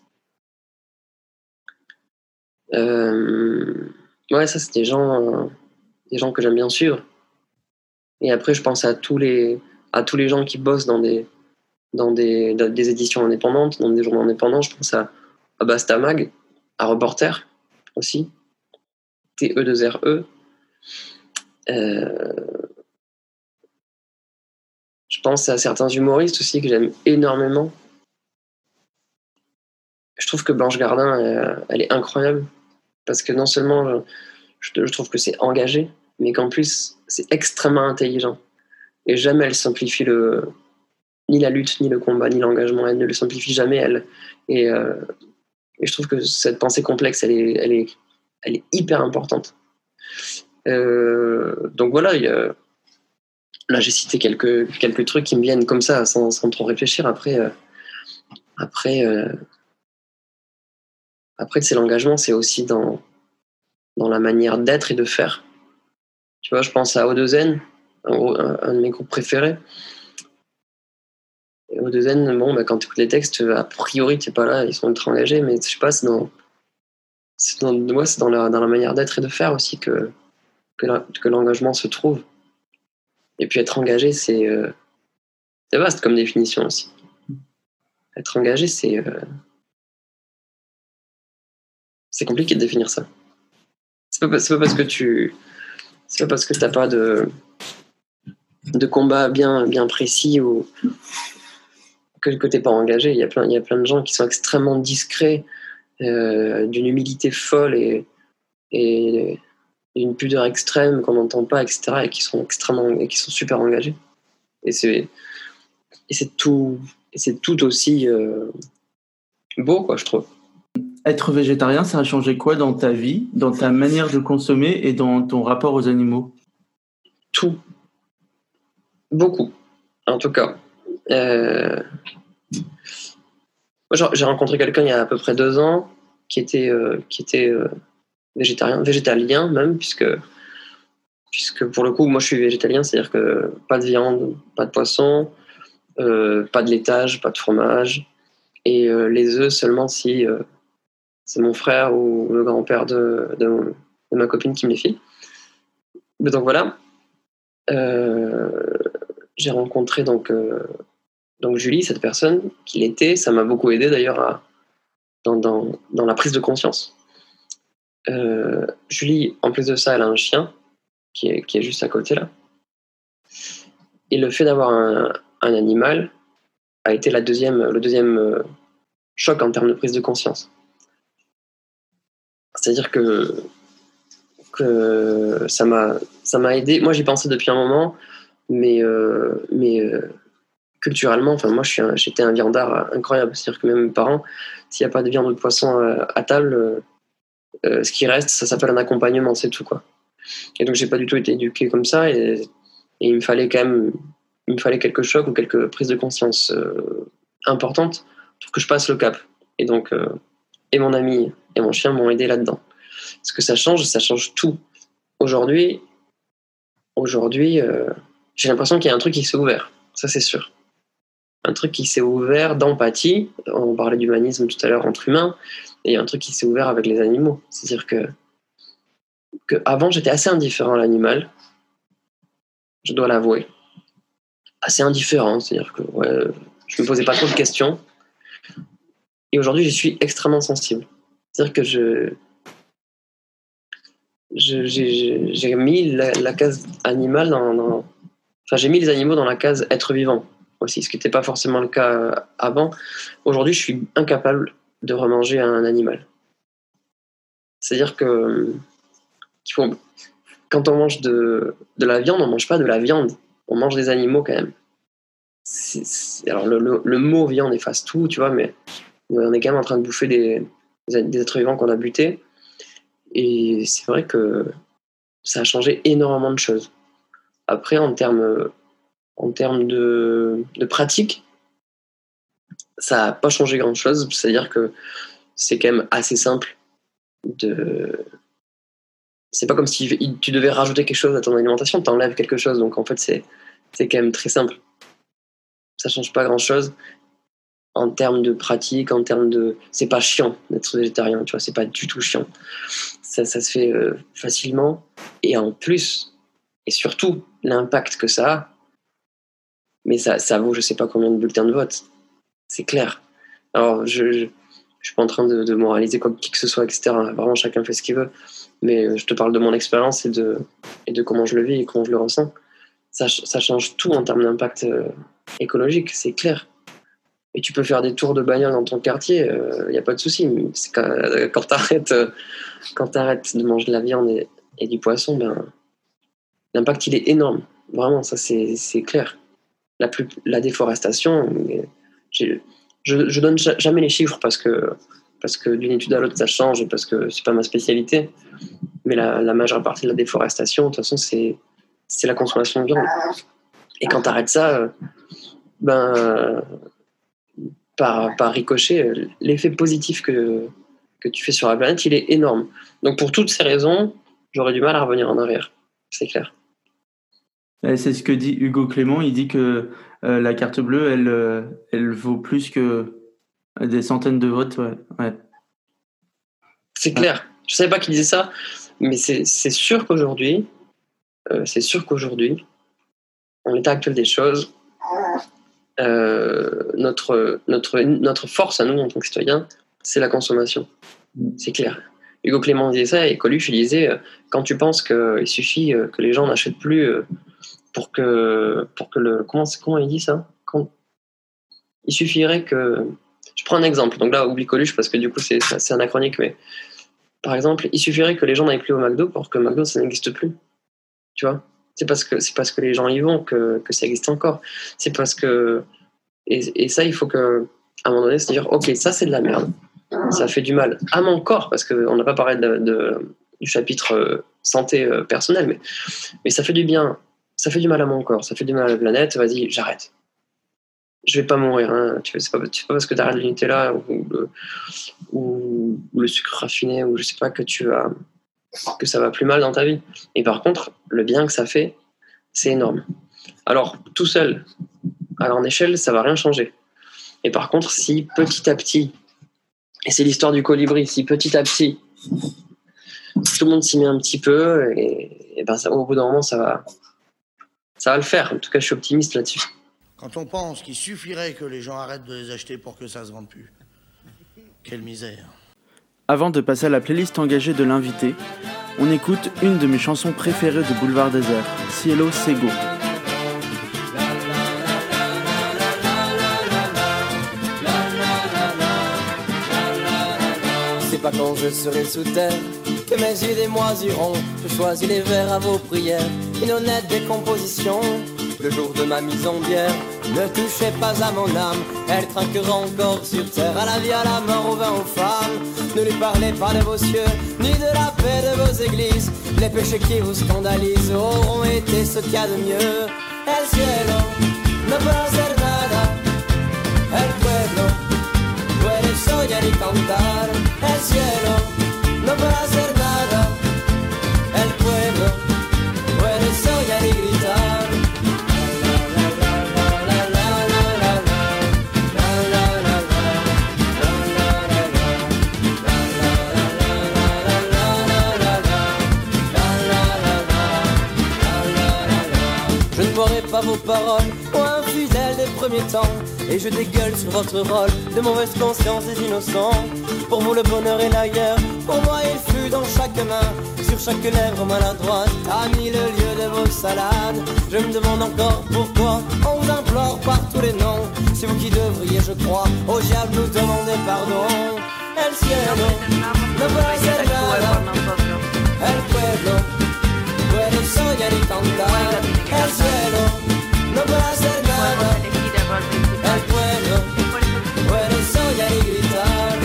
Euh, ouais, ça, c'est des gens, des gens que j'aime bien suivre. Et après, je pense à tous les, à tous les gens qui bossent dans des, dans des, des éditions indépendantes, dans des journaux indépendants. Je pense à, à Bastamag, à Reporter aussi, TE2RE. Euh, je pense à certains humoristes aussi que j'aime énormément je trouve que Blanche Gardin, euh, elle, est incroyable. Parce que non seulement je, trouve que c'est engagé, mais qu'en plus, c'est extrêmement intelligent. Et jamais elle simplifie le, ni la lutte, ni le combat, ni l'engagement. Elle ne le simplifie jamais, elle. Et, euh, je trouve que cette pensée complexe, elle est, elle est, elle est hyper importante. Euh, donc voilà, là j'ai cité quelques, quelques trucs qui me viennent comme ça, sans, sans trop réfléchir. Après, après après, c'est l'engagement, c'est aussi dans, dans la manière d'être et de faire. Tu vois, je pense à O2N, un, de mes groupes préférés. Et O2N, bon, bah, quand tu écoutes les textes, a priori, tu n'es pas là, ils sont ultra engagés, mais je sais pas, c'est dans, dans, dans, la, dans la manière d'être et de faire aussi que, que l'engagement se trouve. Et puis être engagé, c'est euh, vaste comme définition aussi. Être engagé, c'est. Euh, c'est compliqué de définir ça. C'est pas, pas parce que tu. C'est pas parce que t'as pas de, de combat bien, bien précis ou que, que t'es pas engagé. Il y, a plein, il y a plein de gens qui sont extrêmement discrets, euh, d'une humilité folle et, et d'une pudeur extrême qu'on n'entend pas, etc. et qui sont extrêmement et qui sont super engagés. Et c'est et c'est tout et c'est tout aussi euh, beau quoi je trouve être végétarien, ça a changé quoi dans ta vie, dans ta manière de consommer et dans ton rapport aux animaux? Tout. Beaucoup, en tout cas. Euh... J'ai rencontré quelqu'un il y a à peu près deux ans qui était, euh, qui était végétarien, végétalien même, puisque, puisque pour le coup, moi je suis végétalien, c'est-à-dire que pas de viande, pas de poisson, euh, pas de laitage, pas de fromage, et les œufs seulement si c'est mon frère ou le grand-père de, de, ma copine qui me les file. donc voilà. Euh, j'ai rencontré donc, euh, donc Julie, cette personne qui l'était. Ça m'a beaucoup aidé d'ailleurs dans, dans, dans, la prise de conscience. Euh, Julie, en plus de ça, elle a un chien qui est, juste à côté là. Et le fait d'avoir un, un, animal a été la deuxième, le deuxième choc en termes de prise de conscience. C'est-à-dire que, ça m'a aidé. Moi, j'y pensais depuis un moment, mais, euh, euh, culturellement, enfin, moi, j'étais un, viandard incroyable. C'est-à-dire que même mes parents, s'il n'y a pas de viande ou de poisson à, table, euh, ce qui reste, ça s'appelle un accompagnement, c'est tout. quoi. Et donc, j'ai pas du tout été éduqué comme ça, et, il me fallait quand même il me fallait quelques chocs ou quelques prises de conscience importantes pour que je passe le cap. Et donc, et mon ami et mon chien m'ont aidé là-dedans. Ce que ça change, ça change tout. Aujourd'hui, aujourd'hui, euh, j'ai l'impression qu'il y a un truc qui s'est ouvert. Ça, c'est sûr. Un truc qui s'est ouvert d'empathie. On parlait d'humanisme tout à l'heure entre humains. Et un truc qui s'est ouvert avec les animaux. C'est-à-dire que, que avant, j'étais assez indifférent à l'animal. Je dois l'avouer. Assez indifférent. C'est-à-dire que ouais, je me posais pas trop de questions. Et aujourd'hui, je suis extrêmement sensible. C'est-à-dire que je, j'ai mis la, case animale dans, Enfin, j'ai mis les animaux dans la case être vivant aussi, ce qui n'était pas forcément le cas euh, avant. Aujourd'hui, je suis incapable de remanger un animal. C'est-à-dire que quand on mange de, de la viande, on mange pas de la viande, on mange des animaux quand même. Alors le, le- mot viande efface tout, tu vois, mais on est quand même en train de bouffer des, des, des êtres vivants qu'on a butés. Et c'est vrai que ça a changé énormément de choses. Après, en termes, en termes de, de pratique, ça n'a pas changé grand-chose. C'est-à-dire que c'est quand même assez simple de... C'est pas comme si tu devais rajouter quelque chose à ton alimentation, tu enlèves quelque chose. Donc en fait, c'est quand même très simple. Ça change pas grand-chose en termes de pratique, en termes de... C'est pas chiant d'être végétarien, tu vois, c'est pas du tout chiant. Ça, ça se fait euh, facilement. Et en plus, et surtout, l'impact que ça a, mais ça, ça vaut je sais pas combien de bulletins de vote. C'est clair. Alors, je, je suis pas en train de, moraliser comme qui que ce soit, etc. Vraiment, chacun fait ce qu'il veut. Mais euh, je te parle de mon expérience et de, et de comment je le vis et comment je le ressens. Ça, ça change tout en termes d'impact euh, écologique, c'est clair. Et tu peux faire des tours de bagnole dans ton quartier, il n'y a pas de souci. Quand, euh, quand tu arrêtes, de manger de la viande et, du poisson, ben, l'impact il est énorme. Vraiment, ça c'est clair. La, plus, la déforestation, je, je donne ja- jamais les chiffres parce que, parce que d'une étude à l'autre ça change et parce que c'est pas ma spécialité. Mais la, majeure partie de la déforestation, de toute façon, c'est c'est la consommation de viande. Et quand tu arrêtes ça, euh, ben, par, par ricochet, l'effet positif que, que tu fais sur la planète, il est énorme. Donc pour toutes ces raisons, j'aurais du mal à revenir en arrière. C'est clair. C'est ce que dit Hugo Clément. Il dit que euh, la carte bleue, elle, euh, elle vaut plus que des centaines de votes. C'est clair. Je savais pas qu'il disait ça, mais c'est sûr qu'aujourd'hui, euh, c'est sûr qu'aujourd'hui, en l'état actuel des choses, notre, notre, force à nous en tant que citoyens, c'est la consommation. C'est clair. Hugo Clément disait ça et Coluche disait quand tu penses qu'il suffit que les gens n'achètent plus pour que pour que le comment comment il dit ça? Il suffirait que je prends un exemple. Donc là oublie Coluche parce que du coup c'est anachronique mais par exemple il suffirait que les gens n'aillent plus au McDo pour que McDo ça n'existe plus. Tu vois? C'est parce que parce que les gens y vont que, que ça existe encore. C'est parce que et, et ça il faut que à un moment donné se dire ok ça c'est de la merde. Ça fait du mal à mon corps parce qu'on n'a pas parlé de- du chapitre euh, santé euh, personnelle mais, mais ça fait du bien ça fait du mal à mon corps ça fait du mal à la planète vas-y j'arrête je vais pas mourir hein. tu c'est pas, parce que tu arrêtes le Nutella ou le, ou, le sucre raffiné ou je sais pas que tu vas que ça va plus mal dans ta vie et par contre le bien que ça fait c'est énorme alors tout seul à grande échelle ça va rien changer et par contre si petit à petit et c'est l'histoire du colibri. Si petit à petit, tout le monde s'y met un petit peu, et, ben au bout d'un moment, ça va, ça va le faire. En tout cas, je suis optimiste là-dessus. Quand on pense qu'il suffirait que les gens arrêtent de les acheter pour que ça se vende plus. Quelle misère. Avant de passer à la playlist engagée de l'invité, on écoute une de mes chansons préférées de Boulevard Désert, Cielo Sego. C'est pas quand je serai sous terre que mes yeux des moisiront. Je choisis les vers à vos prières, une honnête décomposition. Le jour de ma mise en bière, ne touchez pas à mon âme. Elle trinquera encore sur terre, à la vie, à la mort, au vin, aux femmes. Ne lui parlez pas de vos cieux, ni de la paix de vos églises. Les péchés qui vous scandalisent auront été ce qu'il y a de mieux. Vos paroles, ou infidèles des premier temps. Et je dégueule sur votre rôle de mauvaise conscience des innocents. Pour vous, le bonheur est l'ailleurs. Pour moi, il fut dans chaque main, sur chaque lèvre maladroite. A mis le lieu de vos salades. Je me demande encore pourquoi on vous implore par tous les noms. C'est vous qui devriez, je crois, au diable nous demander pardon. El cielo no puede hacer nada. El pueblo puede soñar y cantar. El cielo no puede hacer nada. El pueblo puede soñar y gritar.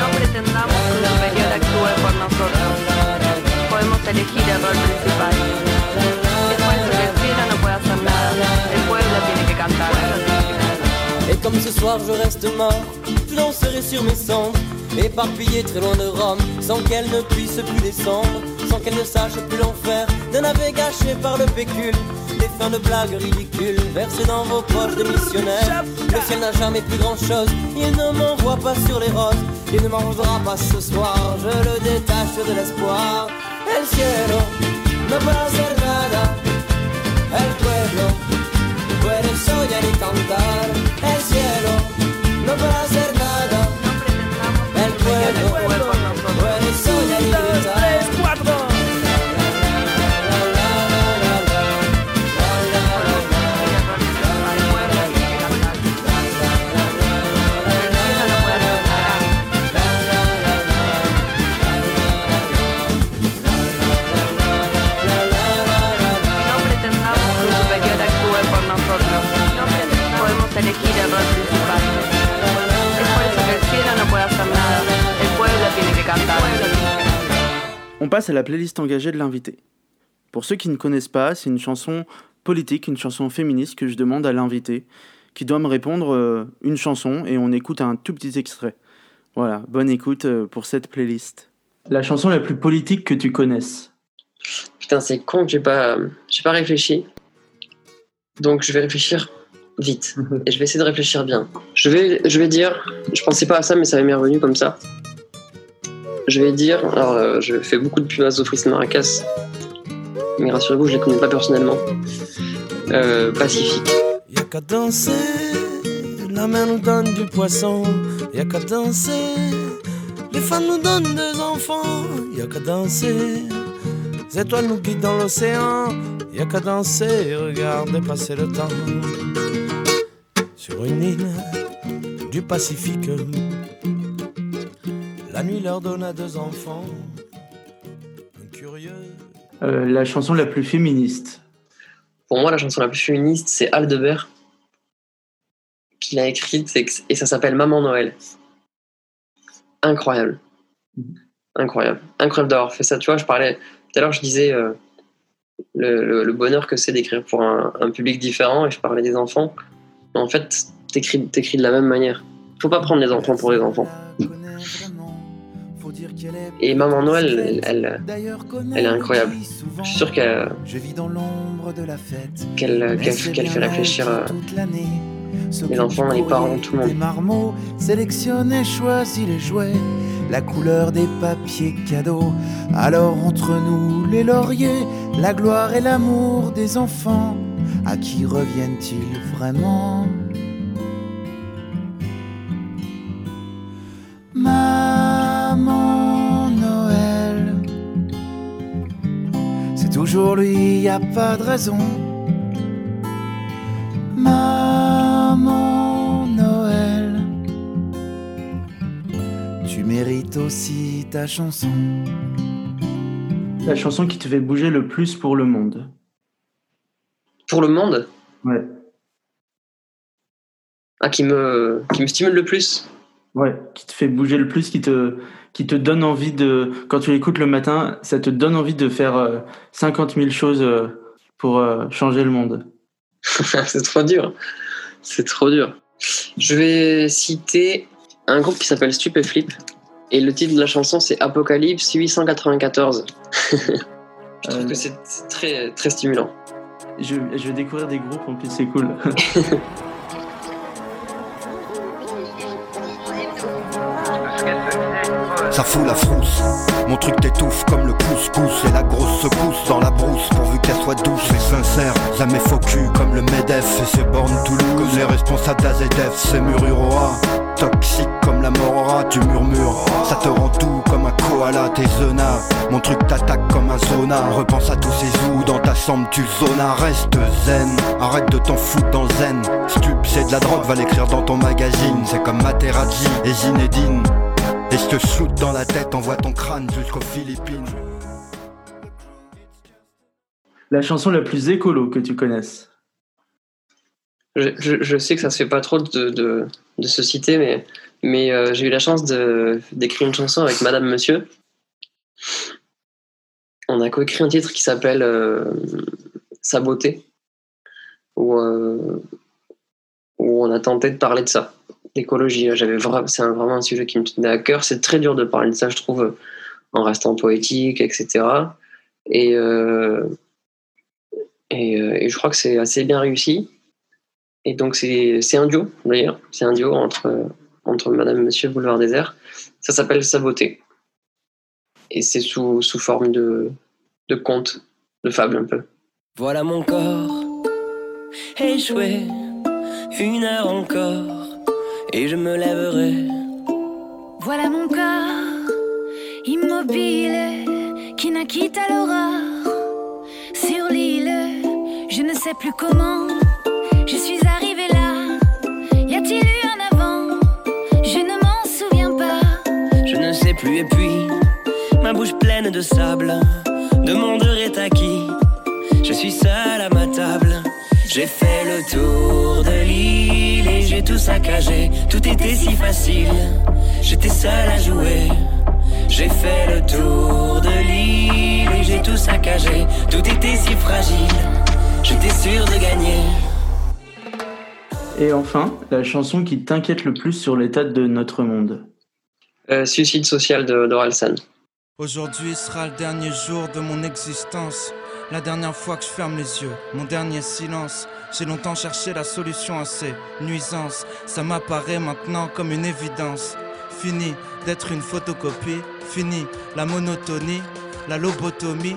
No pretendamos que un superior actúe por nosotros. Podemos elegir el rol principal. El cielo no puede hacer nada. El pueblo tiene que cantar. Et comme ce soir je reste mort, je danserai sur mes cendres, éparpillé très loin de Rome, sans qu'elle ne puisse plus descendre, sans qu'elle ne sache plus l'enfer d'un ave gâché par le pécule. Des fins de blagues ridicules versées dans vos poches de missionnaires. Le ciel n'a jamais plus grand chose, il ne m'envoie pas sur les roses, il ne m'envoie pas ce soir, je le détache de l'espoir. El cielo no puede hacer nada, el pueblo puede soñar y cantar. El cielo no puede hacer nada. El passe à la playlist engagée de l'invité. Pour ceux qui ne connaissent pas, c'est une chanson politique, une chanson féministe que je demande à l'invité, qui doit me répondre euh, une chanson et on écoute un tout petit extrait. Voilà, bonne écoute euh, pour cette playlist. La chanson la plus politique que tu connaisses. Putain, c'est con j'ai pas, j'ai pas réfléchi. Donc je vais réfléchir vite. [laughs] Et je vais essayer de réfléchir bien. Je vais, je vais dire, je pensais pas à ça, mais ça m'est revenu comme ça. Je vais dire, alors euh, je fais beaucoup de pubs à Zofris Maracas, mais rassurez-vous, je les connais pas personnellement. Euh, Pacifique. Y'a qu'à danser, la mer nous donne du poisson. Y'a qu'à danser, les femmes nous donnent des enfants. Y'a qu'à danser, les étoiles nous guident dans l'océan. Y'a qu'à danser, regardez passer le temps. Sur une île du Pacifique, la nuit leur donne à deux enfants. Un curieux. Euh, la chanson la plus féministe. Pour moi, la chanson la plus féministe, c'est Aldebert qui l'a écrite et ça s'appelle Maman Noël. Incroyable. Incroyable. Incroyable d'avoir fait ça. Tu vois, je parlais tout à l'heure, je disais euh, le, le- le bonheur que c'est d'écrire pour un, un public différent et je parlais des enfants. Mais en fait, t'écris, t'écris de la même manière. Faut pas prendre les enfants pour les enfants. Et Maman Noël, elle, elle, elle est incroyable. Je suis sûr qu'elle qu'elle qu'elle- qu'elle fait réfléchir euh, les enfants, les parents, tout le monde. marmots, sélectionne et choisis les jouets, la couleur des papiers cadeaux. Alors entre nous, les lauriers, la gloire et l'amour des enfants, à qui reviennent-ils vraiment? Toujours lui, y a pas de raison. Maman Noël, tu mérites aussi ta chanson. La chanson qui te fait bouger le plus pour le monde. Pour le monde, Ouais. ah, qui, me, qui me stimule le plus? Ouais, qui te fait bouger le plus, qui te, qui te donne envie de. Quand tu l'écoutes le matin, ça te donne envie de faire euh, 50 000 choses euh, pour euh, changer le monde. [laughs] c'est trop dur. C'est trop dur. Je vais citer un groupe qui s'appelle Stupeflip. Et le titre de la chanson, c'est Apocalypse 894. [laughs] je trouve Euh, que c'est c'est très, très stimulant. Je, je vais découvrir des groupes, en plus, c'est cool. [laughs] ça fout la frousse. Mon truc t'étouffe comme le couscous et la grosse secousse dans la brousse pourvu qu'elle soit douce et sincère. Jamais faux comme le MEDEF et ses bornes Toulouse. Les responsables d'AZF, c'est Mururoa. Toxique comme la morora, tu murmures. Ça te rend tout comme un koala, tes zonas. Mon truc t'attaque comme un zona. Repense à tous ces zoos dans ta chambre, tu zonas. Reste zen, arrête de t'en foutre dans zen. Stup, c'est de la drogue, va l'écrire dans ton magazine. C'est comme Materazzi et Zinedine. Et je te shoot dans la tête, envoie ton crâne jusqu'aux Philippines. La chanson la plus écolo que tu connaisses je, je, je sais que ça se fait pas trop de, de, de se citer, mais, mais euh, j'ai eu la chance d'écrire une chanson avec Madame Monsieur. On a coécrit un titre qui s'appelle euh, Sa beauté, où, euh, où on a tenté de parler de ça, d'écologie. J'avais vra- C'est vraiment un sujet qui me tenait à cœur. C'est très dur de parler de ça, je trouve, en restant poétique, etc. Et, euh, euh, et je crois que c'est assez bien réussi. Et donc, c'est c'est un duo, d'ailleurs. C'est un duo entre, entre Madame et Monsieur Boulevard Désert. Ça s'appelle Sa beauté. Et c'est sous, sous forme de, de conte, de fable un peu. Voilà mon corps échoué, une heure encore, et je me lèverai. Voilà mon corps immobile qui naquit à l'aurore sur l'île. Je ne sais plus comment je suis arrivée là. Y a-t-il eu un avant? Je ne m'en souviens pas. Je ne sais plus, et puis ma bouche pleine de sable, de mon est acquis. Je suis seul à ma table. J'ai fait le tour de l'île et j'ai tout saccagé. Tout était si facile. J'étais seul à jouer. J'ai fait le tour de l'île et j'ai tout saccagé. Tout était si fragile. J'étais sûr de gagner. Et enfin, la chanson qui t'inquiète le plus sur l'état de notre monde Euh, Suicide social de d'Orelsan. Aujourd'hui sera le dernier jour de mon existence. La dernière fois que je ferme les yeux, mon dernier silence. J'ai longtemps cherché la solution à ces nuisances. Ça m'apparaît maintenant comme une évidence. Fini d'être une photocopie, fini la monotonie, la lobotomie.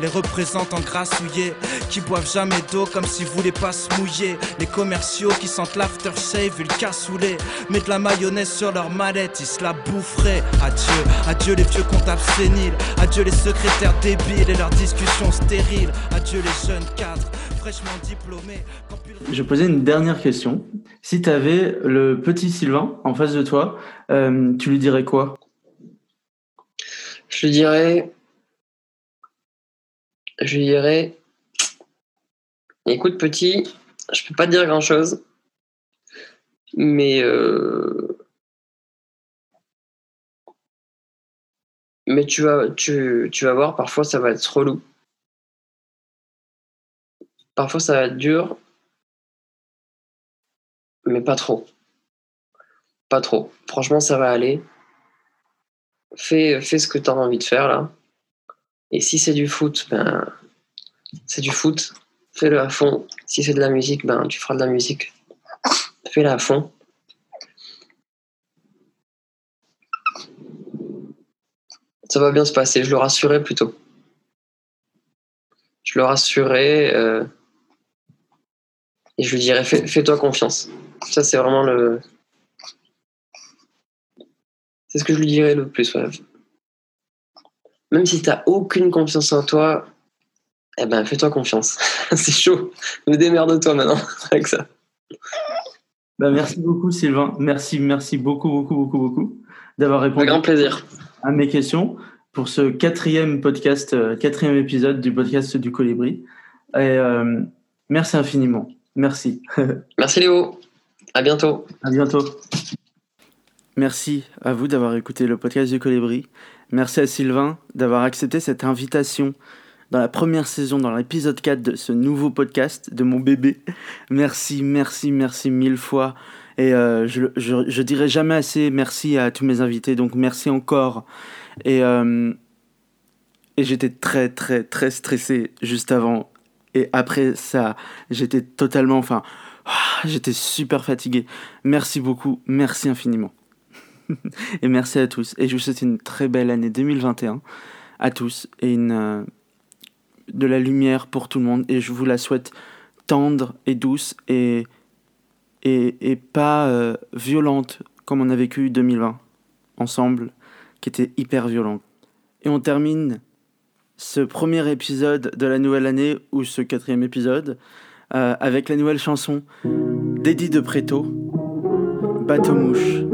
Les représentants grassouillés qui boivent jamais d'eau comme s'ils voulaient pas se mouiller. Les commerciaux qui sentent l'aftershave et le cassoulet. De la mayonnaise sur leur mallette, ils se la boufferaient. Adieu, adieu les vieux comptables séniles. Adieu les secrétaires débiles et leurs discussions stériles. Adieu les jeunes cadres fraîchement diplômés. Je posais une dernière question. Si tu avais le petit Sylvain en face de toi, euh, tu lui dirais quoi? Je lui dirais. Je lui dirais. Écoute, petit, je peux pas dire grand chose. Mais. euh, Mais tu vas, tu, voir, parfois ça va être relou. Parfois ça va être dur. Mais pas trop. Pas trop. Franchement, ça va aller fais, fais ce que tu as envie de faire là. Et si c'est du foot, ben, c'est du foot. Fais-le à fond. Si c'est de la musique, ben, tu feras de la musique. Fais-la à fond. Ça va bien se passer, je le rassurais plutôt. Je le rassurais euh, et je lui dirais fais- fais-toi confiance. Ça, c'est vraiment le, c'est ce que je lui dirais le plus. ouais. Même si tu n'as aucune confiance en toi, eh ben fais-toi confiance. [laughs] c'est chaud. Mais démerde-toi maintenant [laughs] avec ça. Bah, Merci beaucoup Sylvain. Merci, merci beaucoup, beaucoup, beaucoup, beaucoup d'avoir répondu grand plaisir. à mes questions pour ce quatrième podcast, euh, quatrième épisode du podcast du Colibri. Et euh, merci infiniment. Merci. [laughs] Merci Léo. À bientôt. À bientôt. Merci à vous d'avoir écouté le podcast du Colibri. Merci à Sylvain d'avoir accepté cette invitation dans la première saison, dans l'épisode 4 de ce nouveau podcast de mon bébé. Merci, merci, merci mille fois. Et euh, je, je, dirai jamais assez merci à tous mes invités, donc merci encore. Et, euh, et j'étais très, très, très stressé juste avant. Et après ça, j'étais totalement, enfin, ah, j'étais super fatigué. Merci beaucoup, merci infiniment. [laughs] et merci à tous. Et je vous souhaite une très belle année 2021 à tous et une, euh, de la lumière pour tout le monde. Et je vous la souhaite tendre et douce et, et, et pas euh, violente comme on a vécu 2020 ensemble, qui était hyper violent. Et on termine ce premier épisode de la nouvelle année, ou ce quatrième épisode, euh, avec la nouvelle chanson d'Eddie de Préto, Bateau Mouche.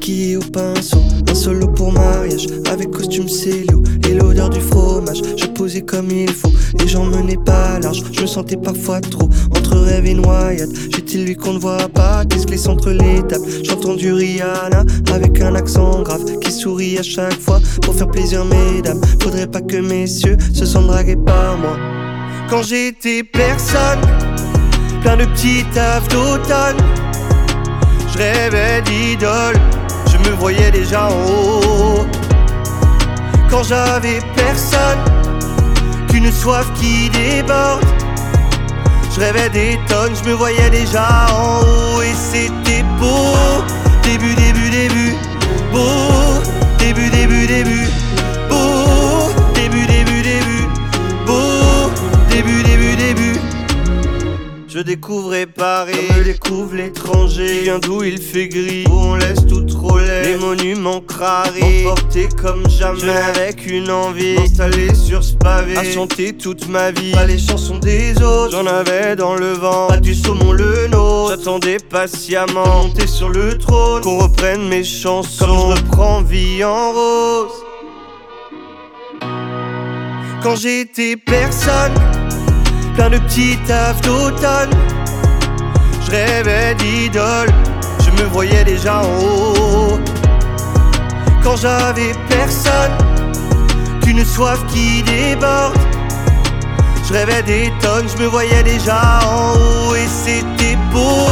Maquillé au pinceau, un solo pour mariage. Avec costume célio et l'odeur du fromage. Je posais comme il faut, les gens menaient pas large. Je me sentais parfois trop entre rêve et noyade. J'étais lui qu'on ne voit pas, qu'est-ce entre les tables. J'entends du Rihanna avec un accent grave qui sourit à chaque fois pour faire plaisir, mesdames. Faudrait pas que messieurs se sentent dragués par moi. Quand j'étais personne, plein de petits tafs d'automne. Je rêvais d'idole, je me voyais déjà en haut. Quand j'avais personne, qu'une soif qui déborde. Je rêvais des tonnes, je me voyais déjà en haut et c'était beau. Début, début, début, beau. Début, début, début, découvrais Paris, comme me découvre l'étranger. Qui vient d'où il fait gris, où on laisse tout trop laid. Les monuments crarés, emportés comme jamais. avec une envie, installé sur ce pavé. À chanter toute ma vie, pas les chansons des autres. J'en avais dans le vent, pas du saumon le nôtre. J'attendais patiemment, monter sur le trône. Qu'on reprenne mes chansons, comme je reprends vie en rose. Quand j'étais personne plein de petits tafs d'automne. Je rêvais d'idole, je me voyais déjà en haut. Quand j'avais personne, qu'une soif qui déborde. Je rêvais des tonnes, je me voyais déjà en haut et c'était beau.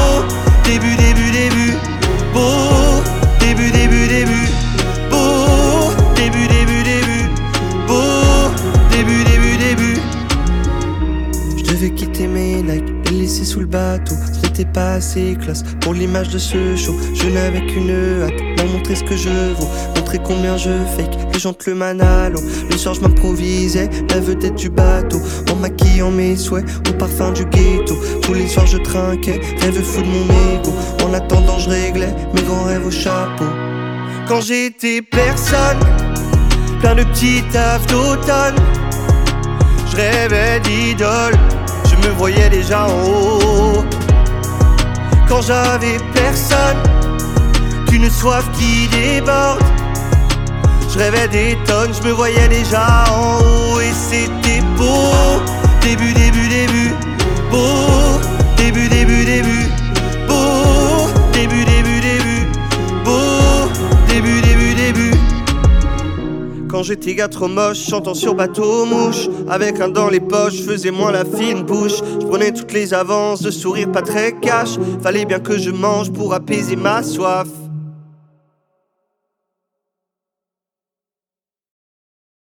Début, début, début, beau. Sous le bateau. Ce n'était pas assez classe pour l'image de ce show. Je n'avais qu'une hâte, leur montrer ce que je vaux. Montrer combien je fake, les gens le manalo. Le soir, je m'improvisais, la vedette du bateau. En maquillant mes souhaits, au parfum du ghetto. Tous les soirs, je trinquais, rêve fou de mon ego. En attendant, je réglais mes grands rêves au chapeau. Quand j'étais personne, plein de petits tafs d'automne. Je rêvais d'idole, je voyais déjà en haut. Quand j'avais personne, qu'une soif qui déborde. Je rêvais des tonnes, je me voyais déjà en haut et c'était beau. Début, début, début, beau. Début, début, J'étais gars trop moche, chantant sur bateau mouche. Avec un dans les poches, faisais moins la fine bouche. Je prenais toutes les avances, de sourire pas très cash. Fallait bien que je mange pour apaiser ma soif